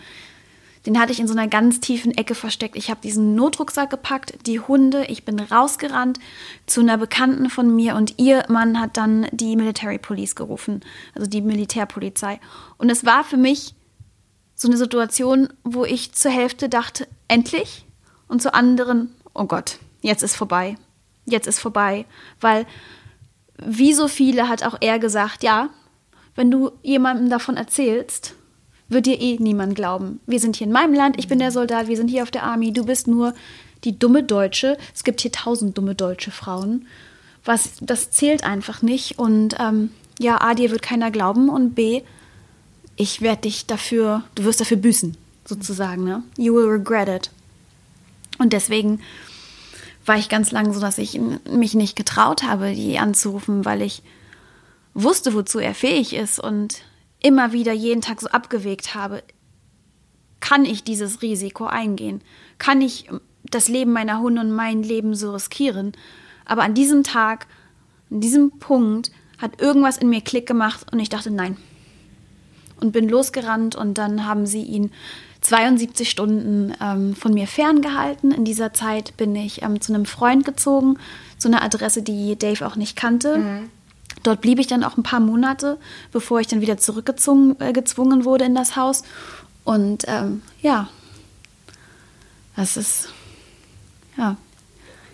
Den hatte ich in so einer ganz tiefen Ecke versteckt. Ich habe diesen Notrucksack gepackt, die Hunde, ich bin rausgerannt zu einer Bekannten von mir und ihr Mann hat dann die Military Police gerufen, also die Militärpolizei. Und es war für mich so eine Situation, wo ich zur Hälfte dachte, endlich, und zur anderen, oh Gott, jetzt ist vorbei. Jetzt ist vorbei. Weil, wie so viele hat auch er gesagt, ja, wenn du jemandem davon erzählst, wird dir eh niemand glauben. Wir sind hier in meinem Land, ich bin der Soldat, wir sind hier auf der Army, du bist nur die dumme Deutsche. Es gibt hier tausend dumme deutsche Frauen. Was, das zählt einfach nicht. Und ähm, ja, A, dir wird keiner glauben und B, ich werde dich dafür, du wirst dafür büßen, sozusagen. Ne? You will regret it. Und deswegen war ich ganz lange so, dass ich mich nicht getraut habe, die anzurufen, weil ich wusste, wozu er fähig ist und immer wieder jeden Tag so abgewegt habe, kann ich dieses Risiko eingehen? Kann ich das Leben meiner Hunde und mein Leben so riskieren? Aber an diesem Tag, an diesem Punkt, hat irgendwas in mir Klick gemacht und ich dachte, nein. Und bin losgerannt und dann haben sie ihn 72 Stunden ähm, von mir ferngehalten. In dieser Zeit bin ich ähm, zu einem Freund gezogen, zu einer Adresse, die Dave auch nicht kannte. Mhm. Dort blieb ich dann auch ein paar Monate, bevor ich dann wieder zurückgezwungen äh, gezwungen wurde in das Haus. Und ähm, ja, das ist ja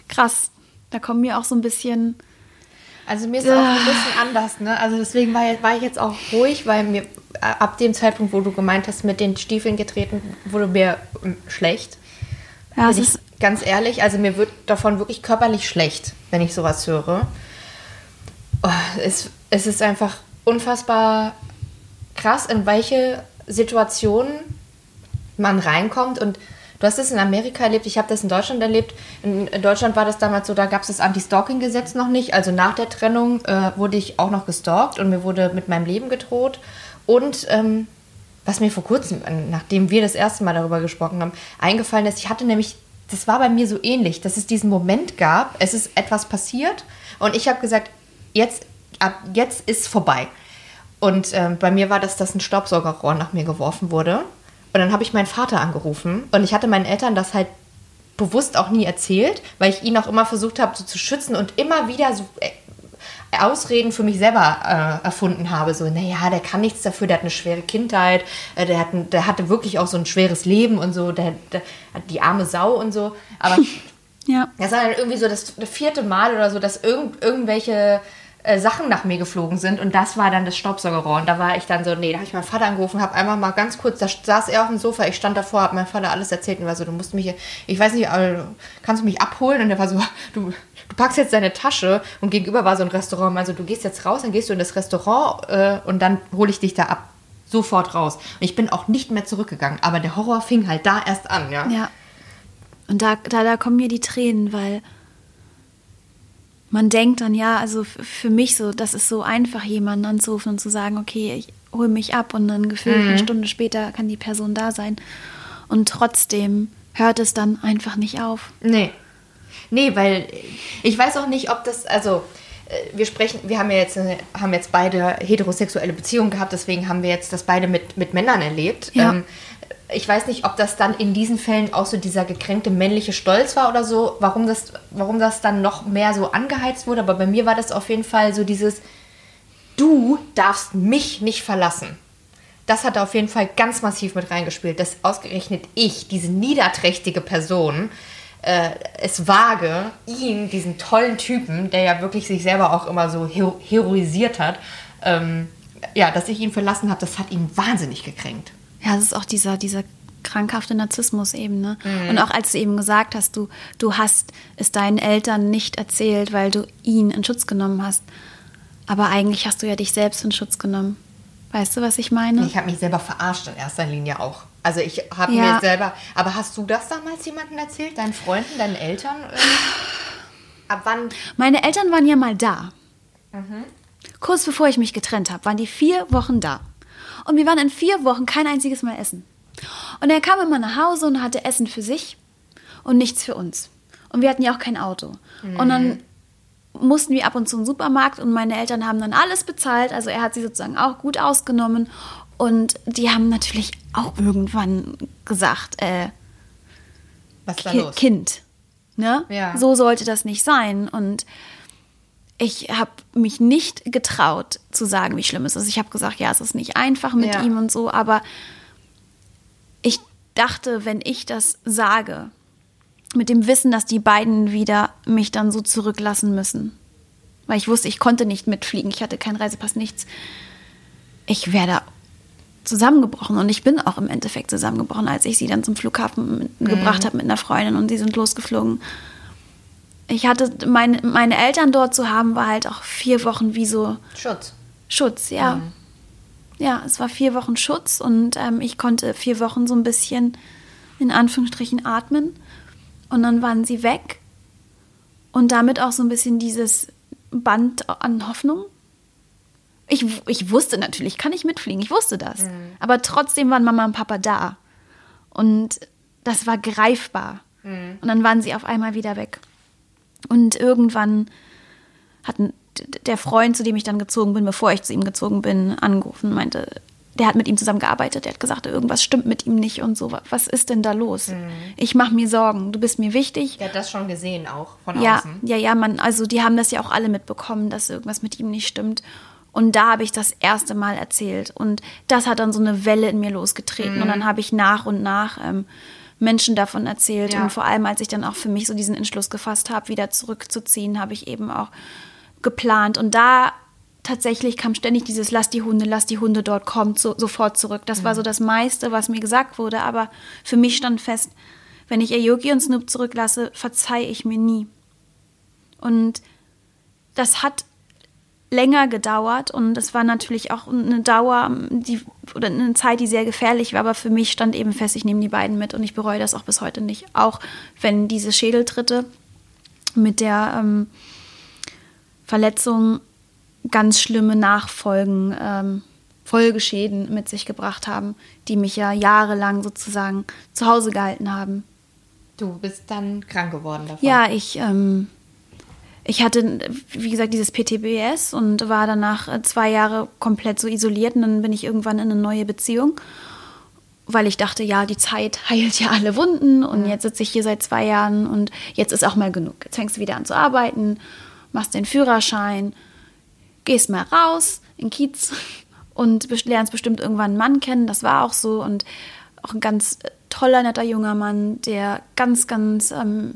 krass. Da kommen mir auch so ein bisschen Also mir ist es auch ein bisschen anders, ne? Also deswegen war, war ich jetzt auch ruhig, weil mir ab dem Zeitpunkt, wo du gemeint hast, mit den Stiefeln getreten, wurde mir ähm, schlecht. Ja, Bin ich ganz ehrlich, also mir wird davon wirklich körperlich schlecht, wenn ich sowas höre. Oh, es, es ist einfach unfassbar krass, in welche Situationen man reinkommt und du hast es in Amerika erlebt, ich habe das in Deutschland erlebt. In, in Deutschland war das damals so, da gab es das Anti-Stalking-Gesetz noch nicht. Also nach der Trennung äh, wurde ich auch noch gestalkt und mir wurde mit meinem Leben gedroht. Und ähm, was mir vor kurzem, äh, nachdem wir das erste Mal darüber gesprochen haben, eingefallen ist, ich hatte nämlich, das war bei mir so ähnlich, dass es diesen Moment gab, es ist etwas passiert und ich habe gesagt, jetzt, ab jetzt ist vorbei. Und ähm, bei mir war das, dass ein Staubsaugerrohr nach mir geworfen wurde. Und dann habe ich meinen Vater angerufen und ich hatte meinen Eltern das halt bewusst auch nie erzählt, weil ich ihn auch immer versucht habe, so zu schützen und immer wieder so äh, Ausreden für mich selber äh, erfunden habe. So, naja, der kann nichts dafür, der hat eine schwere Kindheit, äh, der, hat ein, der hatte wirklich auch so ein schweres Leben und so, der, der hat die arme Sau und so. Aber ja. das war dann irgendwie so das vierte Mal oder so, dass irgend, irgendwelche äh, Sachen nach mir geflogen sind und das war dann das Staubsaugerrohr. Und da war ich dann so, nee, da habe ich meinen Vater angerufen, habe einmal mal ganz kurz, da saß er auf dem Sofa, ich stand davor, habe meinem Vater alles erzählt und war so, du musst mich, ich weiß nicht, aber kannst du mich abholen? Und er war so, du, du packst jetzt deine Tasche und gegenüber war so ein Restaurant, also du gehst jetzt raus, dann gehst du in das Restaurant äh, und dann hole ich dich da ab. Sofort raus. Und ich bin auch nicht mehr zurückgegangen, aber der Horror fing halt da erst an, ja. Ja. Und da, da, da kommen mir die Tränen, weil man denkt dann, ja, also für mich so, das ist so einfach, jemanden anzurufen und zu sagen, okay, ich hole mich ab und dann gefühlt eine Stunde später kann die Person da sein. Und trotzdem hört es dann einfach nicht auf. Nee. Nee, weil ich weiß auch nicht, ob das, also äh, wir sprechen, wir haben ja jetzt, äh, haben jetzt beide heterosexuelle Beziehungen gehabt, deswegen haben wir jetzt das beide mit, mit Männern erlebt. Ja. Ähm, ich weiß nicht, ob das dann in diesen Fällen auch so dieser gekränkte männliche Stolz war oder so, warum das, warum das dann noch mehr so angeheizt wurde, aber bei mir war das auf jeden Fall so dieses, du darfst mich nicht verlassen. Das hat auf jeden Fall ganz massiv mit reingespielt, dass ausgerechnet ich, diese niederträchtige Person, äh, es wage, ihn, diesen tollen Typen, der ja wirklich sich selber auch immer so hero heroisiert hat, ähm, ja, dass ich ihn verlassen habe, das hat ihn wahnsinnig gekränkt. Ja, das ist auch dieser, dieser krankhafte Narzissmus eben, ne? Und auch als du eben gesagt hast, du, du hast es deinen Eltern nicht erzählt, weil du ihn in Schutz genommen hast. Aber eigentlich hast du ja dich selbst in Schutz genommen. Weißt du, was ich meine? Ich habe mich selber verarscht in erster Linie auch. Also ich habe Ja. mir selber. Aber hast du das damals jemandem erzählt? Deinen Freunden, deinen Eltern? Ähm, ab wann? Meine Eltern waren ja mal da. Mhm. Kurz bevor ich mich getrennt habe, waren die vier Wochen da. Und wir waren in vier Wochen kein einziges Mal essen. Und er kam immer nach Hause und hatte Essen für sich und nichts für uns. Und wir hatten ja auch kein Auto. Und dann mussten wir ab und zu im Supermarkt und meine Eltern haben dann alles bezahlt. Also er hat sie sozusagen auch gut ausgenommen. Und die haben natürlich auch irgendwann gesagt, äh, Was ist da Ki los? Kind. Ne? Ja. So sollte das nicht sein. Und ich habe mich nicht getraut zu sagen, wie schlimm es ist. Ich habe gesagt, ja, es ist nicht einfach mit Ja. ihm und so, aber ich dachte, wenn ich das sage, mit dem Wissen, dass die beiden wieder mich dann so zurücklassen müssen, weil ich wusste, ich konnte nicht mitfliegen, ich hatte keinen Reisepass, nichts. Ich wäre da zusammengebrochen und ich bin auch im Endeffekt zusammengebrochen, als ich sie dann zum Flughafen mit, gebracht habe mit einer Freundin und sie sind losgeflogen. Ich hatte meine, meine Eltern dort zu haben, war halt auch vier Wochen wie so Schutz. Schutz, ja. Ja, es war vier Wochen Schutz und ähm, ich konnte vier Wochen so ein bisschen in Anführungsstrichen atmen. Und dann waren sie weg. Und damit auch so ein bisschen dieses Band an Hoffnung. Ich, ich wusste natürlich, kann ich mitfliegen, ich wusste das. Aber trotzdem waren Mama und Papa da. Und das war greifbar. Und dann waren sie auf einmal wieder weg. Und irgendwann hat der Freund, zu dem ich dann gezogen bin, bevor ich zu ihm gezogen bin, angerufen und meinte, der hat mit ihm zusammen gearbeitet, der hat gesagt, irgendwas stimmt mit ihm nicht und so. Was ist denn da los? Ich mache mir Sorgen, du bist mir wichtig. Der hat das schon gesehen auch von Ja, außen. ja, ja, man, also die haben das ja auch alle mitbekommen, dass irgendwas mit ihm nicht stimmt. Und da habe ich das erste Mal erzählt. Und das hat dann so eine Welle in mir losgetreten. Und dann habe ich nach und nach ähm, Menschen davon erzählt. Ja. Und vor allem, als ich dann auch für mich so diesen Entschluss gefasst habe, wieder zurückzuziehen, habe ich eben auch geplant. Und da tatsächlich kam ständig dieses Lass die Hunde, lass die Hunde dort, kommt so, sofort zurück. Das mhm. war so das meiste, was mir gesagt wurde. Aber für mich stand fest, wenn ich Ayoki und Snoop zurücklasse, verzeih ich mir nie. Und das hat länger gedauert und es war natürlich auch eine Dauer, die oder eine Zeit, die sehr gefährlich war, aber für mich stand eben fest, ich nehme die beiden mit und ich bereue das auch bis heute nicht. Auch wenn diese Schädeltritte mit der ähm, Verletzung ganz schlimme Nachfolgen, ähm, Folgeschäden mit sich gebracht haben, die mich ja jahrelang sozusagen zu Hause gehalten haben. Du bist dann krank geworden davon? Ja, ich, ähm, ich hatte, wie gesagt, dieses PTBS und war danach äh, zwei Jahre komplett so isoliert und dann bin ich irgendwann in eine neue Beziehung, weil ich dachte, ja, die Zeit heilt ja alle Wunden und jetzt sitze ich hier seit zwei Jahren und jetzt ist auch mal genug. Jetzt fängst du wieder an zu arbeiten, machst den Führerschein, gehst mal raus in Kiez und lernst bestimmt irgendwann einen Mann kennen. Das war auch so und auch ein ganz äh, toller, netter junger Mann, der ganz, ganz, ähm,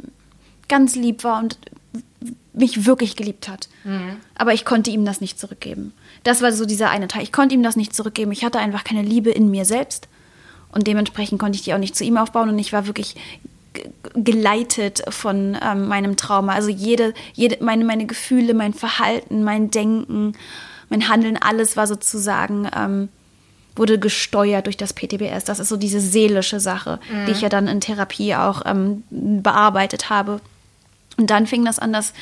ganz lieb war und mich wirklich geliebt hat. Mhm. Aber ich konnte ihm das nicht zurückgeben. Das war so dieser eine Teil. Ich konnte ihm das nicht zurückgeben. Ich hatte einfach keine Liebe in mir selbst. Und dementsprechend konnte ich die auch nicht zu ihm aufbauen. Und ich war wirklich geleitet von ähm, meinem Trauma. Also jede, jede, meine, meine Gefühle, mein Verhalten, mein Denken, mein Handeln, alles war sozusagen, ähm, wurde gesteuert durch das PTBS. Das ist so diese seelische Sache, mhm. die ich ja dann in Therapie auch ähm, bearbeitet habe. Und dann fing das an, dass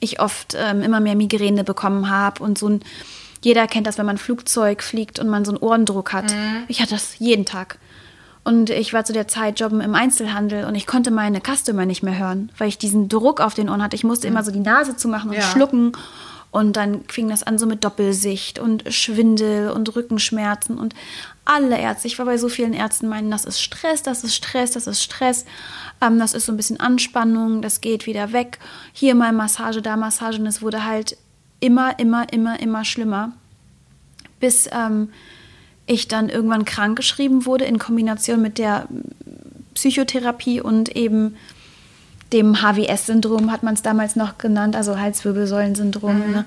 ich oft ähm, immer mehr Migräne bekommen habe und so ein, jeder kennt das, wenn man Flugzeug fliegt und man so einen Ohrendruck hat. Mhm. Ich hatte das jeden Tag. Und ich war zu der Zeit jobben im Einzelhandel und ich konnte meine Customer nicht mehr hören, weil ich diesen Druck auf den Ohren hatte. Ich musste immer so die Nase zumachen und ja. schlucken. Und dann fing das an so mit Doppelsicht und Schwindel und Rückenschmerzen und alle Ärzte. Ich war bei so vielen Ärzten, meinen, das ist Stress, das ist Stress, das ist Stress. Ähm, das ist so ein bisschen Anspannung, das geht wieder weg. Hier mal Massage, da Massage. Und es wurde halt immer, immer, immer, immer schlimmer. Bis ähm, ich dann irgendwann krankgeschrieben wurde in Kombination mit der Psychotherapie und eben dem HWS-Syndrom hat man es damals noch genannt, also Halswirbelsäulensyndrom. Mhm. Ne?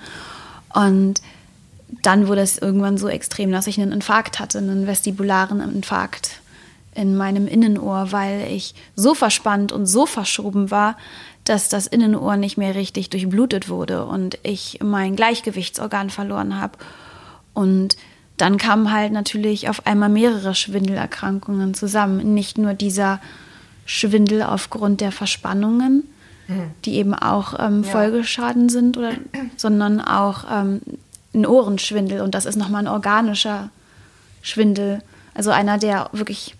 Und dann wurde es irgendwann so extrem, dass ich einen Infarkt hatte, einen vestibularen Infarkt in meinem Innenohr, weil ich so verspannt und so verschoben war, dass das Innenohr nicht mehr richtig durchblutet wurde und ich mein Gleichgewichtsorgan verloren habe. Und dann kamen halt natürlich auf einmal mehrere Schwindelerkrankungen zusammen. Nicht nur dieser Schwindel aufgrund der Verspannungen, mhm. die eben auch ähm, ja. Folgeschaden sind, oder, sondern auch ähm, ein Ohrenschwindel. Und das ist nochmal ein organischer Schwindel. Also einer, der wirklich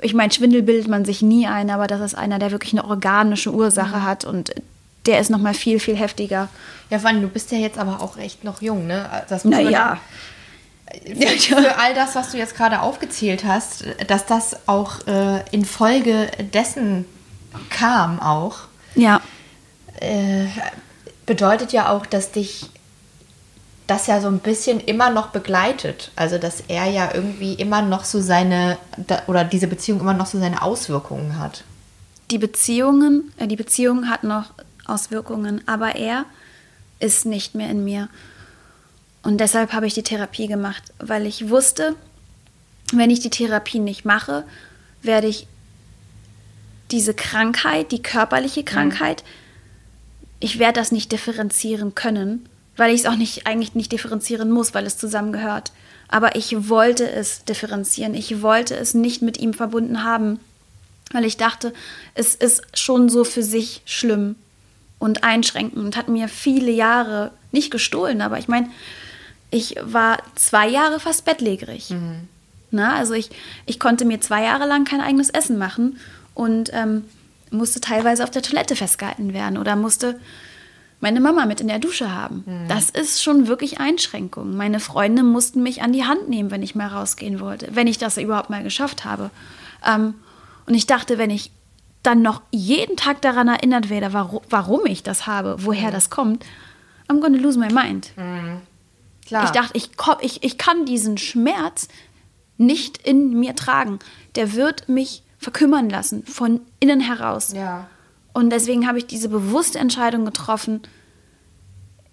ich meine, Schwindel bildet man sich nie ein, aber das ist einer, der wirklich eine organische Ursache mhm. hat und der ist noch mal viel, viel heftiger. Ja, vor allem, du bist ja jetzt aber auch echt noch jung, ne? Das naja. Für, für, all das, was du jetzt gerade aufgezählt hast, dass das auch äh, in Folge dessen kam auch. Ja. Äh, bedeutet ja auch, dass dich das ja so ein bisschen immer noch begleitet. Also, dass er ja irgendwie immer noch so seine, oder diese Beziehung immer noch so seine Auswirkungen hat. Die Beziehungen, äh, die Beziehung hat noch Auswirkungen, aber er ist nicht mehr in mir. Und deshalb habe ich die Therapie gemacht, weil ich wusste, wenn ich die Therapie nicht mache, werde ich diese Krankheit, die körperliche mhm. Krankheit, ich werde das nicht differenzieren können, weil ich es auch nicht eigentlich nicht differenzieren muss, weil es zusammengehört. Aber ich wollte es differenzieren. Ich wollte es nicht mit ihm verbunden haben, weil ich dachte, es ist schon so für sich schlimm und einschränkend und hat mir viele Jahre nicht gestohlen, aber ich meine, ich war zwei Jahre fast bettlägerig. Mhm. Na, also ich, ich konnte mir zwei Jahre lang kein eigenes Essen machen und ähm, musste teilweise auf der Toilette festgehalten werden oder musste meine Mama mit in der Dusche haben. Mhm. Das ist schon wirklich Einschränkung. Meine Freunde mussten mich an die Hand nehmen, wenn ich mal rausgehen wollte, wenn ich das überhaupt mal geschafft habe. Ähm, und ich dachte, wenn ich dann noch jeden Tag daran erinnert werde, warum, warum ich das habe, woher mhm. das kommt, I'm gonna lose my mind. Mhm. Klar. Ich dachte, ich, ich, ich kann diesen Schmerz nicht in mir tragen. Der wird mich verkümmern lassen, von innen heraus. Ja. Und deswegen habe ich diese bewusste Entscheidung getroffen,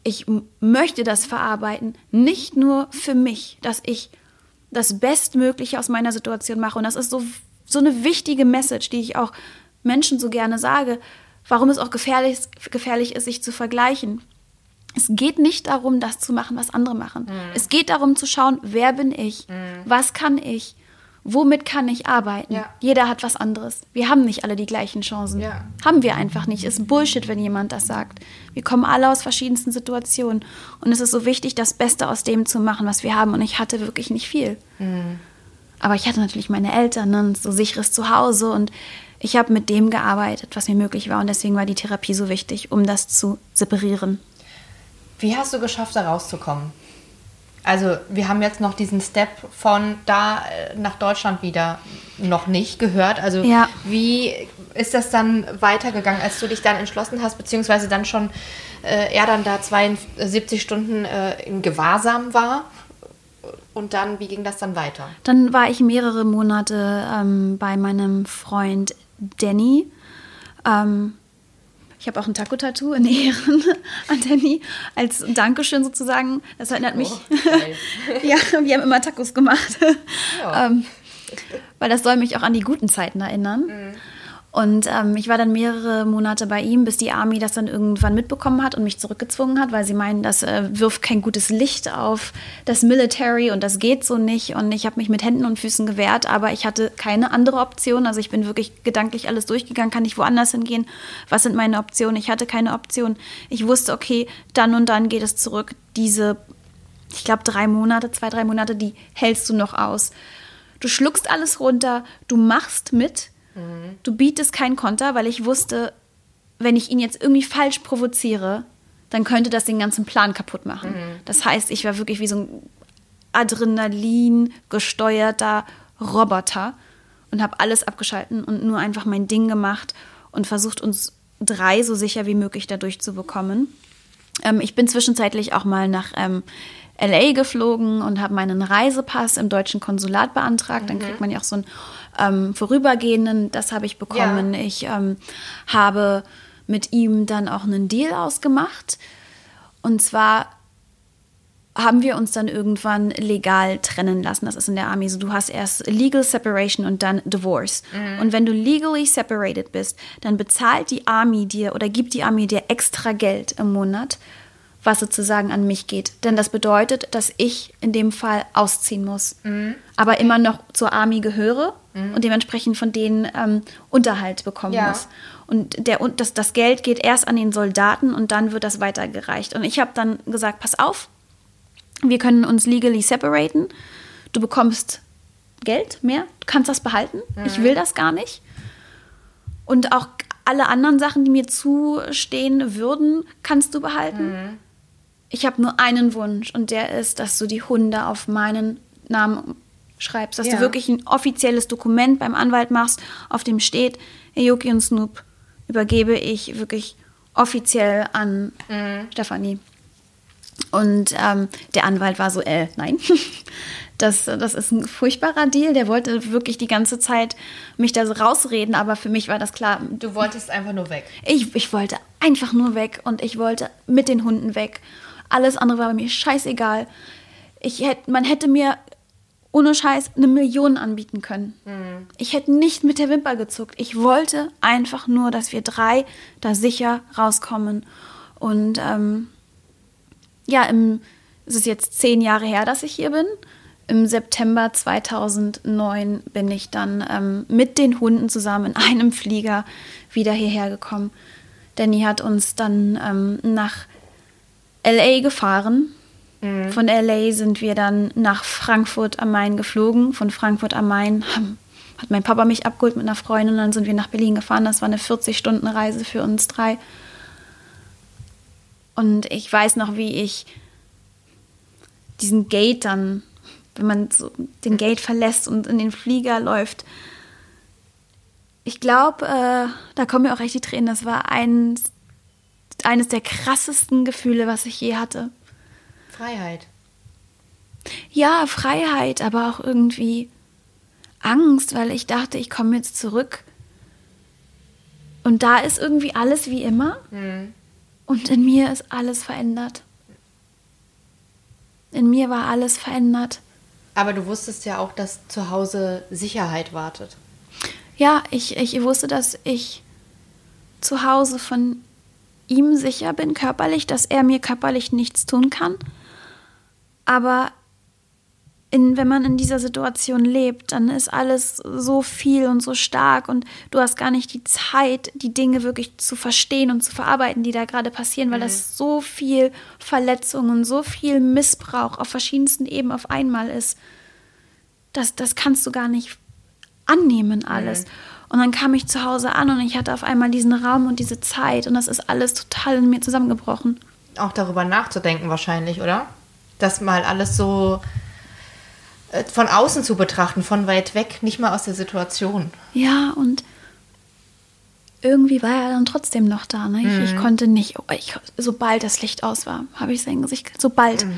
ich möchte das verarbeiten, nicht nur für mich, dass ich das Bestmögliche aus meiner Situation mache. Und das ist so, so eine wichtige Message, die ich auch Menschen so gerne sage, warum es auch gefährlich, gefährlich ist, sich zu vergleichen. Es geht nicht darum, das zu machen, was andere machen. Mhm. Es geht darum zu schauen, wer bin ich, mhm. was kann ich, womit kann ich arbeiten. Ja. Jeder hat was anderes. Wir haben nicht alle die gleichen Chancen. Ja. Haben wir einfach nicht. Ist Bullshit, wenn jemand das sagt. Wir kommen alle aus verschiedensten Situationen. Und es ist so wichtig, das Beste aus dem zu machen, was wir haben. Und ich hatte wirklich nicht viel. Mhm. Aber ich hatte natürlich meine Eltern, ne, so sicheres Zuhause und ich habe mit dem gearbeitet, was mir möglich war. Und deswegen war die Therapie so wichtig, um das zu separieren. Wie hast du geschafft, da rauszukommen? Also wir haben jetzt noch diesen Step von da äh, nach Deutschland wieder noch nicht gehört. Also ja. wie ist das dann weitergegangen, als du dich dann entschlossen hast, beziehungsweise dann schon äh, er dann da 72 Stunden äh, im Gewahrsam war? Und dann, wie ging das dann weiter? Dann war ich mehrere Monate ähm, bei meinem Freund Danny. Ähm, ich habe auch ein Taco-Tattoo in Ehren an Danny als Dankeschön sozusagen. Das erinnert mich. Oh, ja, wir haben immer Tacos gemacht. Ja. ähm, weil das soll mich auch an die guten Zeiten erinnern. Mhm. Und ähm, ich war dann mehrere Monate bei ihm, bis die Army das dann irgendwann mitbekommen hat und mich zurückgezwungen hat, weil sie meinen, das äh, wirft kein gutes Licht auf das Military und das geht so nicht. Und ich habe mich mit Händen und Füßen gewehrt, aber ich hatte keine andere Option. Also ich bin wirklich gedanklich alles durchgegangen, kann ich woanders hingehen? Was sind meine Optionen? Ich hatte keine Option. Ich wusste, okay, dann und dann geht es zurück. Diese, ich glaube, drei Monate, zwei, drei Monate, die hältst du noch aus. Du schluckst alles runter, du machst mit Mhm. Du bietest keinen Konter, weil ich wusste, wenn ich ihn jetzt irgendwie falsch provoziere, dann könnte das den ganzen Plan kaputt machen. Mhm. Das heißt, ich war wirklich wie so ein Adrenalin gesteuerter Roboter und habe alles abgeschalten und nur einfach mein Ding gemacht und versucht uns drei so sicher wie möglich dadurch zu bekommen. Ähm, ich bin zwischenzeitlich auch mal nach ähm, LA geflogen und habe meinen Reisepass im deutschen Konsulat beantragt. Mhm. Dann kriegt man ja auch so einen ähm, vorübergehenden, das habe ich bekommen. Ja. Ich ähm, habe mit ihm dann auch einen Deal ausgemacht. Und zwar haben wir uns dann irgendwann legal trennen lassen. Das ist in der Army so. Du hast erst Legal Separation und dann Divorce. Mhm. Und wenn du legally separated bist, dann bezahlt die Army dir oder gibt die Army dir extra Geld im Monat was sozusagen an mich geht. Denn das bedeutet, dass ich in dem Fall ausziehen muss, mhm. aber immer noch zur Army gehöre mhm. und dementsprechend von denen ähm, Unterhalt bekommen ja. muss. Und der, das, das Geld geht erst an den Soldaten und dann wird das weitergereicht. Und ich habe dann gesagt, pass auf, wir können uns legally separaten. Du bekommst Geld mehr, du kannst das behalten. Mhm. Ich will das gar nicht. Und auch alle anderen Sachen, die mir zustehen würden, kannst du behalten. Mhm. Ich habe nur einen Wunsch und der ist, dass du die Hunde auf meinen Namen schreibst, dass ja. du wirklich ein offizielles Dokument beim Anwalt machst, auf dem steht, Eyoki und Snoop übergebe ich wirklich offiziell an mhm. Stefanie. Und ähm, der Anwalt war so, äh, nein, das, das ist ein furchtbarer Deal. Der wollte wirklich die ganze Zeit mich da so rausreden, aber für mich war das klar. Du wolltest einfach nur weg. Ich, ich wollte einfach nur weg und ich wollte mit den Hunden weg. Alles andere war mir scheißegal. Ich hätt, man hätte mir ohne Scheiß eine Million anbieten können. Mhm. Ich hätte nicht mit der Wimper gezuckt. Ich wollte einfach nur, dass wir drei da sicher rauskommen. Und ähm, ja, im, es ist jetzt zehn Jahre her, dass ich hier bin. Im September 2009 bin ich dann ähm, mit den Hunden zusammen in einem Flieger wieder hierher gekommen. Danny hat uns dann ähm, nach LA gefahren. Mhm. Von LA sind wir dann nach Frankfurt am Main geflogen. Von Frankfurt am Main haben, hat mein Papa mich abgeholt mit einer Freundin. Dann sind wir nach Berlin gefahren. Das war eine 40-Stunden-Reise für uns drei. Und ich weiß noch, wie ich diesen Gate dann, wenn man so den Gate verlässt und in den Flieger läuft. Ich glaube, äh, da kommen mir auch echt die Tränen. Das war eins eines der krassesten Gefühle, was ich je hatte. Freiheit. Ja, Freiheit, aber auch irgendwie Angst, weil ich dachte, ich komme jetzt zurück. Und da ist irgendwie alles wie immer. Mhm. Und in mir ist alles verändert. in mir war alles verändert. Aber du wusstest ja auch, dass zu Hause Sicherheit wartet. Ja, ich, ich wusste, dass ich zu Hause von ihm sicher bin, körperlich, dass er mir körperlich nichts tun kann. Aber in, wenn man in dieser Situation lebt, dann ist alles so viel und so stark und du hast gar nicht die Zeit, die Dinge wirklich zu verstehen und zu verarbeiten, die da gerade passieren, weil mhm. das so viel Verletzungen, so viel Missbrauch auf verschiedensten Ebenen auf einmal ist. Das, das kannst du gar nicht annehmen, alles. Mhm. Und dann kam ich zu Hause an und ich hatte auf einmal diesen Raum und diese Zeit und das ist alles total in mir zusammengebrochen. Auch darüber nachzudenken wahrscheinlich, oder? Das mal alles so äh, von außen zu betrachten, von weit weg, nicht mal aus der Situation. Ja, und irgendwie war er dann trotzdem noch da. Ne? Ich, mhm. ich konnte nicht, oh, ich, sobald das Licht aus war, habe ich sein Gesicht, sobald. Mhm.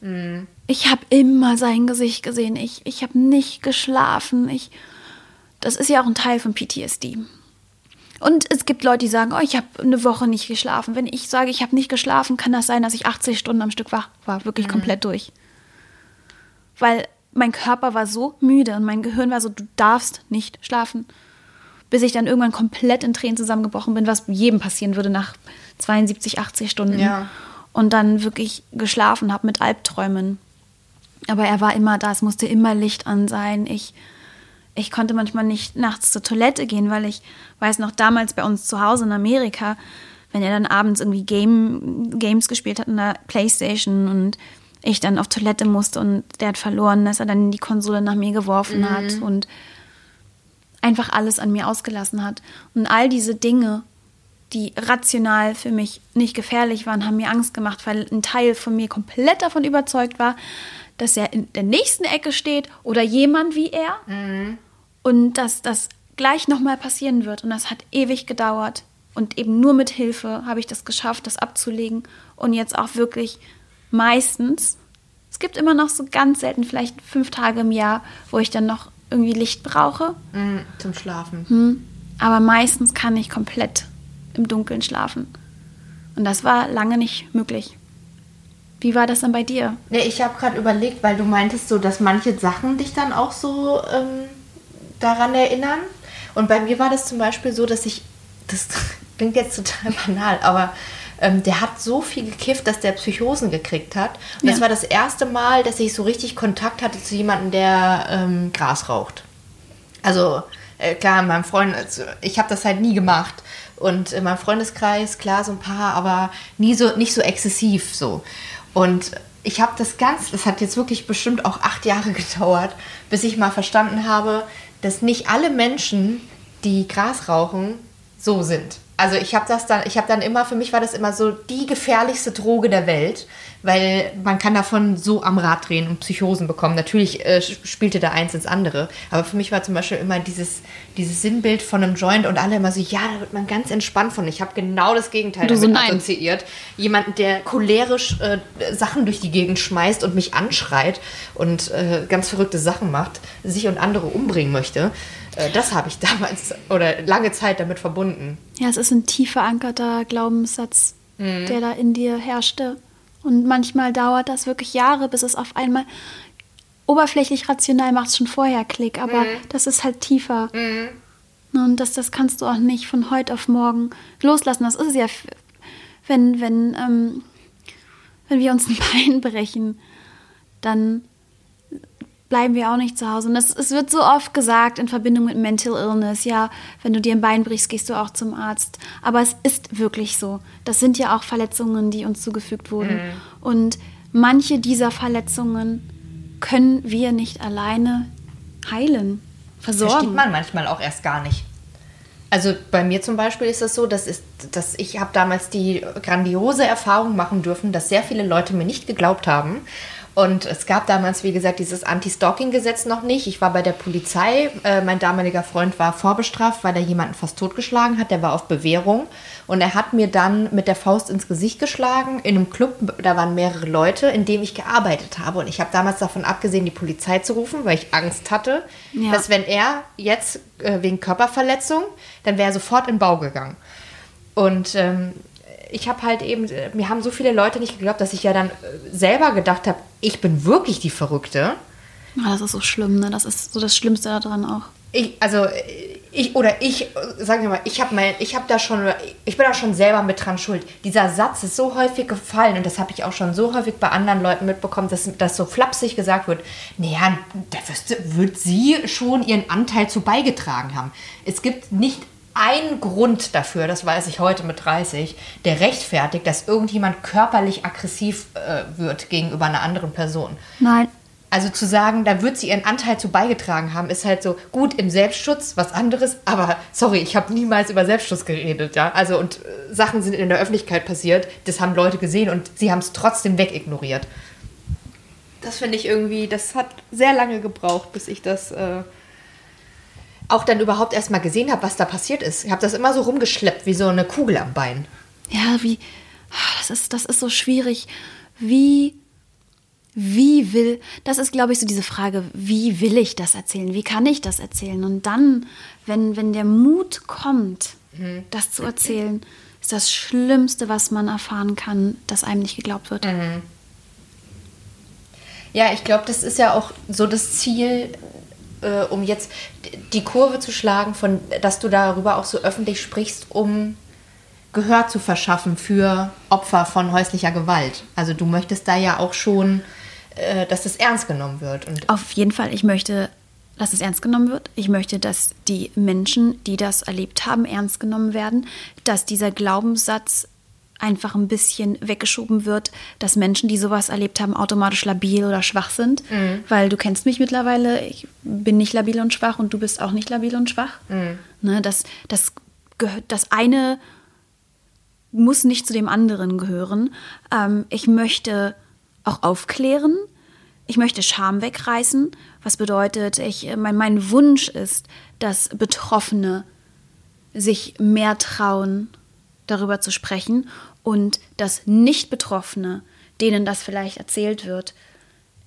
Mhm. Ich habe immer sein Gesicht gesehen. Ich, ich habe nicht geschlafen. Ich, das ist ja auch ein Teil von PTSD. Und es gibt Leute, die sagen, oh, ich habe eine Woche nicht geschlafen. Wenn ich sage, ich habe nicht geschlafen, kann das sein, dass ich 80 Stunden am Stück wach war, wirklich mhm. komplett durch weil mein Körper war so müde und mein Gehirn war so, du darfst nicht schlafen. Bis ich dann irgendwann komplett in Tränen zusammengebrochen bin, was jedem passieren würde nach 72, 80 Stunden. Ja. Und dann wirklich geschlafen habe mit Albträumen. Aber er war immer da, es musste immer Licht an sein. Ich, ich konnte manchmal nicht nachts zur Toilette gehen, weil ich weiß noch damals bei uns zu Hause in Amerika, wenn er dann abends irgendwie Game, Games gespielt hat in der Playstation und ich dann auf Toilette musste und der hat verloren, dass er dann die Konsole nach mir geworfen mhm. hat und einfach alles an mir ausgelassen hat. Und all diese Dinge, die rational für mich nicht gefährlich waren, haben mir Angst gemacht, weil ein Teil von mir komplett davon überzeugt war, dass er in der nächsten Ecke steht oder jemand wie er mhm. und dass das gleich nochmal passieren wird. Und das hat ewig gedauert. Und eben nur mit Hilfe habe ich das geschafft, das abzulegen und jetzt auch wirklich meistens. Es gibt immer noch so ganz selten, vielleicht fünf Tage im Jahr, wo ich dann noch irgendwie Licht brauche. Mm, zum Schlafen. Hm. Aber meistens kann ich komplett im Dunkeln schlafen. Und das war lange nicht möglich. Wie war das dann bei dir? Nee, ich habe gerade überlegt, weil du meintest so, dass manche Sachen dich dann auch so ähm, daran erinnern. Und bei mir war das zum Beispiel so, dass ich, das klingt jetzt total banal, aber ähm, der hat so viel gekifft, dass der Psychosen gekriegt hat. Und ja. das war das erste Mal, dass ich so richtig Kontakt hatte zu jemandem, der ähm, Gras raucht. Also äh, klar, meinem Freund, also, ich habe das halt nie gemacht. Und in meinem Freundeskreis, klar, so ein paar, aber nie so, nicht so exzessiv so. Und ich habe das ganz, das hat jetzt wirklich bestimmt auch acht Jahre gedauert, bis ich mal verstanden habe, dass nicht alle Menschen, die Gras rauchen, so sind. Also ich habe das dann, ich habe dann immer, für mich war das immer so die gefährlichste Droge der Welt, weil man kann davon so am Rad drehen und Psychosen bekommen. Natürlich äh, spielte da eins ins andere, aber für mich war zum Beispiel immer dieses, dieses Sinnbild von einem Joint und alle immer so, ja, da wird man ganz entspannt von. Ich habe genau das Gegenteil du damit so assoziiert. Jemanden, der cholerisch äh, Sachen durch die Gegend schmeißt und mich anschreit und äh, ganz verrückte Sachen macht, sich und andere umbringen möchte. Äh, das habe ich damals oder lange Zeit damit verbunden. Ja, es ist ein tief verankerter Glaubenssatz, mhm. der da in dir herrschte. Und manchmal dauert das wirklich Jahre, bis es auf einmal oberflächlich rational macht es schon vorher Klick, aber mhm. das ist halt tiefer. Mhm. Und das, das kannst du auch nicht von heute auf morgen loslassen. Das ist es ja, wenn, wenn, ähm, wenn wir uns ein Bein brechen, dann bleiben wir auch nicht zu Hause. Und das, es wird so oft gesagt in Verbindung mit Mental Illness, ja, wenn du dir ein Bein brichst, gehst du auch zum Arzt. Aber es ist wirklich so. Das sind ja auch Verletzungen, die uns zugefügt wurden. Mhm. Und manche dieser Verletzungen können wir nicht alleine heilen, versorgen. Versteht man manchmal auch erst gar nicht. Also bei mir zum Beispiel ist es so, dass, ist, dass ich habe damals die grandiose Erfahrung machen dürfen, dass sehr viele Leute mir nicht geglaubt haben und es gab damals, wie gesagt, dieses Anti-Stalking-Gesetz noch nicht. Ich war bei der Polizei. Äh, mein damaliger Freund war vorbestraft, weil er jemanden fast totgeschlagen hat. Der war auf Bewährung. Und er hat mir dann mit der Faust ins Gesicht geschlagen in einem Club. Da waren mehrere Leute, in dem ich gearbeitet habe. Und ich habe damals davon abgesehen, die Polizei zu rufen, weil ich Angst hatte, ja. dass wenn er jetzt äh, wegen Körperverletzung, dann wäre er sofort in den Bau gegangen. Und ähm, ich habe halt eben, mir haben so viele Leute nicht geglaubt, dass ich ja dann äh, selber gedacht habe, ich bin wirklich die Verrückte. Ja, das ist so schlimm, ne? Das ist so das Schlimmste daran auch. Ich, also ich oder ich, sagen wir mal, ich habe mein, ich habe da schon, ich bin da schon selber mit dran schuld. Dieser Satz ist so häufig gefallen und das habe ich auch schon so häufig bei anderen Leuten mitbekommen, dass das so flapsig gesagt wird. Naja, da wird sie schon ihren Anteil zu beigetragen haben. Es gibt nicht einen Grund dafür, das weiß ich heute mit 30, der rechtfertigt, dass irgendjemand körperlich aggressiv äh, wird gegenüber einer anderen Person. Nein. Also zu sagen, da wird sie ihren Anteil zu beigetragen haben, ist halt so gut im Selbstschutz, was anderes. Aber sorry, ich habe niemals über Selbstschutz geredet, ja. Also und äh, Sachen sind in der Öffentlichkeit passiert, das haben Leute gesehen und sie haben es trotzdem wegignoriert. Das finde ich irgendwie, das hat sehr lange gebraucht, bis ich das äh, auch dann überhaupt erst mal gesehen habe, was da passiert ist. Ich habe das immer so rumgeschleppt wie so eine Kugel am Bein. Ja, wie, das ist, das ist so schwierig. Wie wie will, das ist, glaube ich, so diese Frage, wie will ich das erzählen? Wie kann ich das erzählen? Und dann, wenn, wenn der Mut kommt, mhm. das zu erzählen, ist das Schlimmste, was man erfahren kann, dass einem nicht geglaubt wird. Mhm. Ja, ich glaube, das ist ja auch so das Ziel, äh, um jetzt die Kurve zu schlagen, von, dass du darüber auch so öffentlich sprichst, um Gehör zu verschaffen für Opfer von häuslicher Gewalt. Also du möchtest da ja auch schon äh, dass das ernst genommen wird. Und Auf jeden Fall, ich möchte, dass es ernst genommen wird. Ich möchte, dass die Menschen, die das erlebt haben, ernst genommen werden, dass dieser Glaubenssatz einfach ein bisschen weggeschoben wird, dass Menschen, die sowas erlebt haben, automatisch labil oder schwach sind. Mhm. Weil du kennst mich mittlerweile, ich bin nicht labil und schwach und du bist auch nicht labil und schwach. Mhm. Ne, das, das, gehört, das eine muss nicht zu dem anderen gehören. Ähm, ich möchte auch aufklären. Ich möchte Scham wegreißen, was bedeutet, ich, mein, mein Wunsch ist, dass Betroffene sich mehr trauen, darüber zu sprechen und dass Nicht-Betroffene, denen das vielleicht erzählt wird,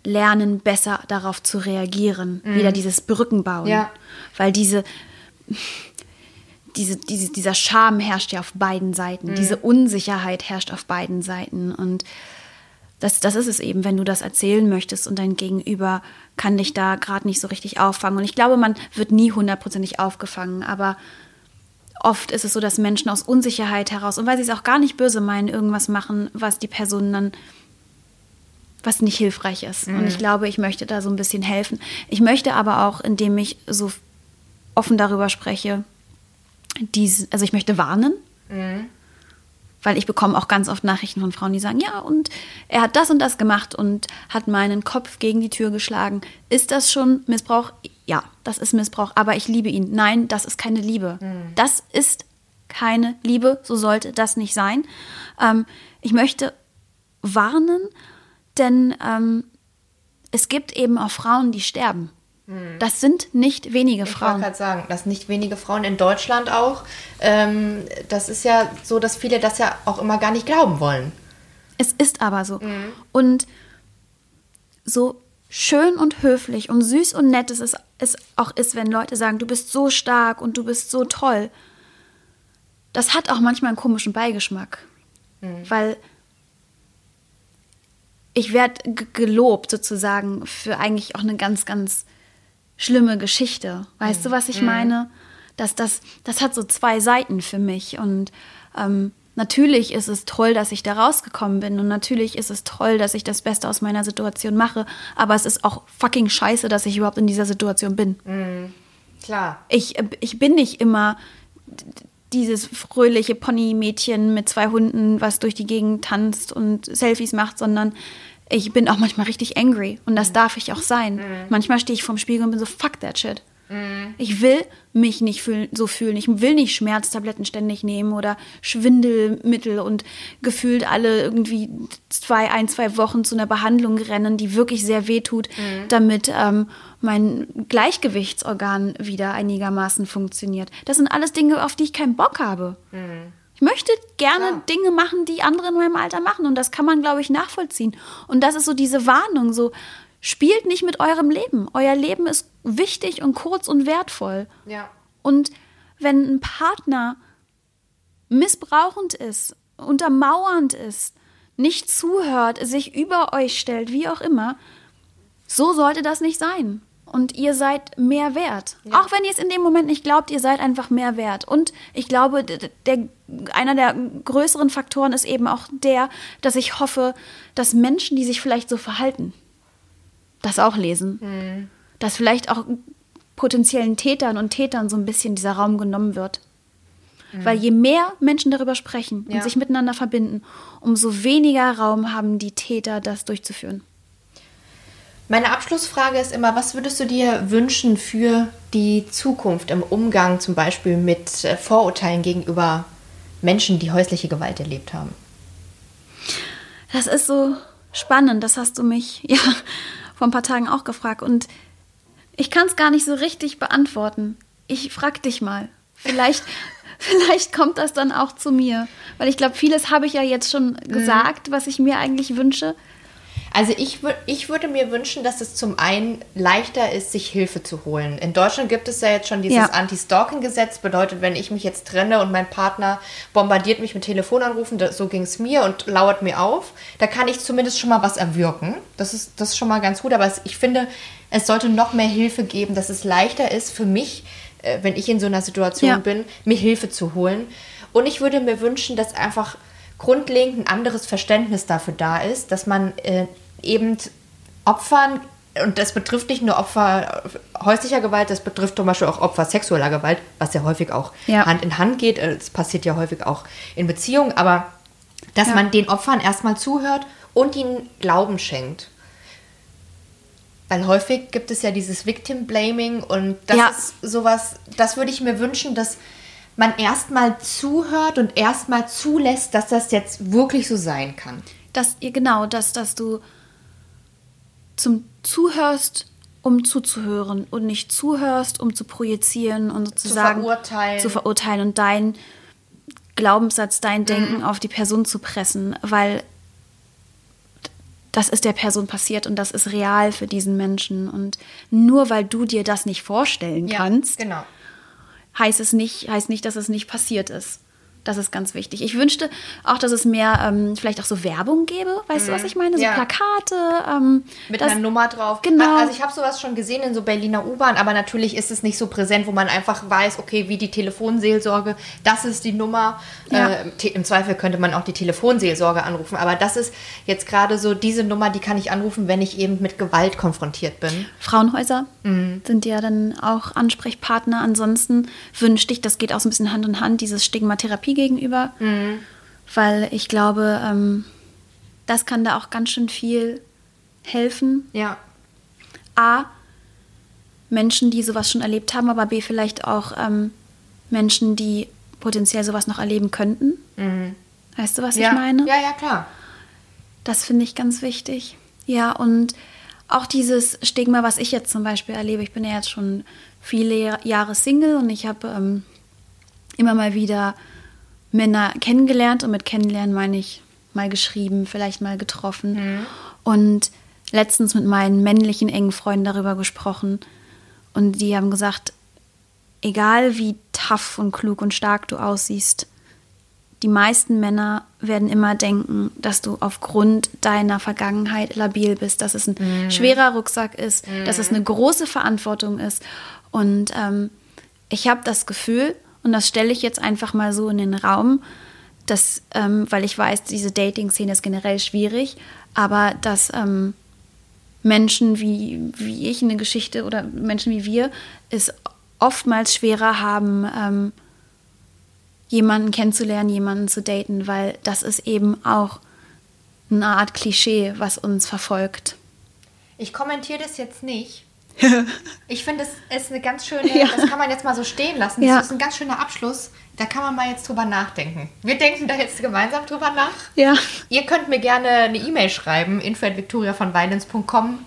lernen, besser darauf zu reagieren. Mhm. Wieder dieses Brücken bauen. Ja. Weil diese, diese, diese, dieser Scham herrscht ja auf beiden Seiten. Mhm. Diese Unsicherheit herrscht auf beiden Seiten. Und das, das ist es eben, wenn du das erzählen möchtest und dein Gegenüber kann dich da gerade nicht so richtig auffangen. Und ich glaube, man wird nie hundertprozentig aufgefangen, aber oft ist es so, dass Menschen aus Unsicherheit heraus und weil sie es auch gar nicht böse meinen, irgendwas machen, was die Person dann was nicht hilfreich ist. Mhm. Und ich glaube, ich möchte da so ein bisschen helfen. Ich möchte aber auch, indem ich so offen darüber spreche, dies, also ich möchte warnen. Mhm weil ich bekomme auch ganz oft Nachrichten von Frauen, die sagen, ja, und er hat das und das gemacht und hat meinen Kopf gegen die Tür geschlagen. Ist das schon Missbrauch? Ja, das ist Missbrauch, aber ich liebe ihn. Nein, das ist keine Liebe. Mhm. Das ist keine Liebe, so sollte das nicht sein. Ähm, ich möchte warnen, denn ähm, es gibt eben auch Frauen, die sterben. Hm. Das sind nicht wenige ich Frauen. Ich wollte gerade sagen, das sind nicht wenige Frauen in Deutschland auch. Ähm, das ist ja so, dass viele das ja auch immer gar nicht glauben wollen. Es ist aber so. Mhm. Und so schön und höflich und süß und nett es, ist, es auch ist, wenn Leute sagen, du bist so stark und du bist so toll. Das hat auch manchmal einen komischen Beigeschmack. Mhm. Weil ich werde gelobt sozusagen für eigentlich auch eine ganz, ganz schlimme Geschichte. Weißt mhm. du, was ich mhm. meine? Das, das, das hat so zwei Seiten für mich. Und ähm, natürlich ist es toll, dass ich da rausgekommen bin. Und natürlich ist es toll, dass ich das Beste aus meiner Situation mache. Aber es ist auch fucking scheiße, dass ich überhaupt in dieser Situation bin. Mhm. Klar. Ich, ich bin nicht immer dieses fröhliche Pony-Mädchen mit zwei Hunden, was durch die Gegend tanzt und Selfies macht, sondern ich bin auch manchmal richtig angry und das mhm. darf ich auch sein. Mhm. Manchmal stehe ich vorm Spiegel und bin so, fuck that shit. Mhm. Ich will mich nicht fühl so fühlen. Ich will nicht Schmerztabletten ständig nehmen oder Schwindelmittel und gefühlt alle irgendwie zwei, ein, zwei Wochen zu einer Behandlung rennen, die wirklich sehr weh tut, mhm. damit ähm, mein Gleichgewichtsorgan wieder einigermaßen funktioniert. Das sind alles Dinge, auf die ich keinen Bock habe. Mhm. Ich möchte gerne Klar. Dinge machen, die andere in meinem Alter machen. Und das kann man, glaube ich, nachvollziehen. Und das ist so diese Warnung, so spielt nicht mit eurem Leben. Euer Leben ist wichtig und kurz und wertvoll. Ja. Und wenn ein Partner missbrauchend ist, untermauernd ist, nicht zuhört, sich über euch stellt, wie auch immer, so sollte das nicht sein. Und ihr seid mehr wert. Ja. Auch wenn ihr es in dem Moment nicht glaubt, ihr seid einfach mehr wert. Und ich glaube, der, einer der größeren Faktoren ist eben auch der, dass ich hoffe, dass Menschen, die sich vielleicht so verhalten, das auch lesen. Mhm. Dass vielleicht auch potenziellen Tätern und Tätern so ein bisschen dieser Raum genommen wird. Mhm. Weil je mehr Menschen darüber sprechen ja. und sich miteinander verbinden, umso weniger Raum haben die Täter, das durchzuführen. Meine Abschlussfrage ist immer, was würdest du dir wünschen für die Zukunft im Umgang zum Beispiel mit äh, Vorurteilen gegenüber Menschen, die häusliche Gewalt erlebt haben? Das ist so spannend. Das hast du mich ja vor ein paar Tagen auch gefragt. Und ich kann es gar nicht so richtig beantworten. Ich frag dich mal. Vielleicht, vielleicht kommt das dann auch zu mir. Weil ich glaube, vieles habe ich ja jetzt schon mhm. gesagt, was ich mir eigentlich wünsche. Also ich, ich würde mir wünschen, dass es zum einen leichter ist, sich Hilfe zu holen. In Deutschland gibt es ja jetzt schon dieses ja. Anti-Stalking-Gesetz. Bedeutet, wenn ich mich jetzt trenne und mein Partner bombardiert mich mit Telefonanrufen, so ging es mir und lauert mir auf, da kann ich zumindest schon mal was erwirken. Das ist, das ist schon mal ganz gut. Aber ich finde, es sollte noch mehr Hilfe geben, dass es leichter ist für mich, äh, wenn ich in so einer Situation ja. bin, mir Hilfe zu holen. Und ich würde mir wünschen, dass einfach grundlegend ein anderes Verständnis dafür da ist, dass man äh, eben Opfern, und das betrifft nicht nur Opfer häuslicher Gewalt, das betrifft zum Beispiel auch Opfer sexueller Gewalt, was ja häufig auch ja. Hand in Hand geht. Es passiert ja häufig auch in Beziehungen, aber dass ja. man den Opfern erstmal zuhört und ihnen Glauben schenkt. Weil häufig gibt es ja dieses Victim Blaming und das ja. ist sowas, das würde ich mir wünschen, dass man erstmal zuhört und erstmal zulässt, dass das jetzt wirklich so sein kann. Dass ihr genau, dass, dass du zum Zuhörst, um zuzuhören und nicht zuhörst, um zu projizieren und sozusagen zu verurteilen, zu verurteilen und dein Glaubenssatz, dein mhm. Denken mhm. auf die Person zu pressen, weil das ist der Person passiert und das ist real für diesen Menschen. Und nur weil du dir das nicht vorstellen ja, kannst, genau. heißt es nicht, heißt nicht, dass es nicht passiert ist. Das ist ganz wichtig. Ich wünschte auch, dass es mehr ähm, vielleicht auch so Werbung gäbe. Weißt mhm. du, was ich meine? So ja. Plakate. Ähm, Mit das, einer Nummer drauf. Genau. Also ich habe sowas schon gesehen in so Berliner U-Bahn, aber natürlich ist es nicht so präsent, wo man einfach weiß, okay, wie die Telefonseelsorge, das ist die Nummer. Ja. Äh, Im Zweifel könnte man auch die Telefonseelsorge anrufen. Aber das ist jetzt gerade so diese Nummer, die kann ich anrufen, wenn ich eben mit Gewalt konfrontiert bin. Frauenhäuser mhm. sind ja dann auch Ansprechpartner. Ansonsten wünschte ich, das geht auch so ein bisschen Hand in Hand, dieses Stigmatherapie gegenüber, mhm. weil ich glaube, ähm, das kann da auch ganz schön viel helfen. Ja. A, Menschen, die sowas schon erlebt haben, aber B, vielleicht auch ähm, Menschen, die potenziell sowas noch erleben könnten. Mhm. Weißt du, was ja. ich meine? Ja, ja, klar. Das finde ich ganz wichtig. Ja, und auch dieses Stigma, was ich jetzt zum Beispiel erlebe, ich bin ja jetzt schon viele Jahre Single und ich habe ähm, immer mal wieder Männer kennengelernt und mit kennenlernen meine ich mal geschrieben, vielleicht mal getroffen mhm. und letztens mit meinen männlichen engen Freunden darüber gesprochen und die haben gesagt, egal wie tough und klug und stark du aussiehst, die meisten Männer werden immer denken, dass du aufgrund deiner Vergangenheit labil bist, dass es ein mhm. schwerer Rucksack ist, mhm. dass es eine große Verantwortung ist. Und ähm, ich habe das Gefühl, und das stelle ich jetzt einfach mal so in den Raum, dass, ähm, weil ich weiß, diese Dating-Szene ist generell schwierig, aber dass ähm, Menschen wie, wie ich eine Geschichte oder Menschen wie wir es oftmals schwerer haben, ähm, jemanden kennenzulernen, jemanden zu daten, weil das ist eben auch eine Art Klischee, was uns verfolgt. Ich kommentiere das jetzt nicht, ich finde, es ist eine ganz schöne, ja. das kann man jetzt mal so stehen lassen. Das ja. ist ein ganz schöner Abschluss. Da kann man mal jetzt drüber nachdenken. Wir denken da jetzt gemeinsam drüber nach. Ja. Ihr könnt mir gerne eine E-Mail schreiben, info@victoria von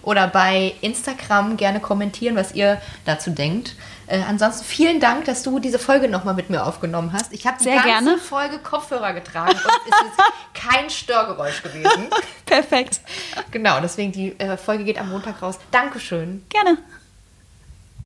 oder bei Instagram gerne kommentieren, was ihr dazu denkt. Äh, ansonsten vielen Dank, dass du diese Folge nochmal mit mir aufgenommen hast. Ich habe die ganze gerne. Folge Kopfhörer getragen und es ist kein Störgeräusch gewesen. Perfekt. Genau, deswegen die äh, Folge geht am Montag raus. Dankeschön. Gerne.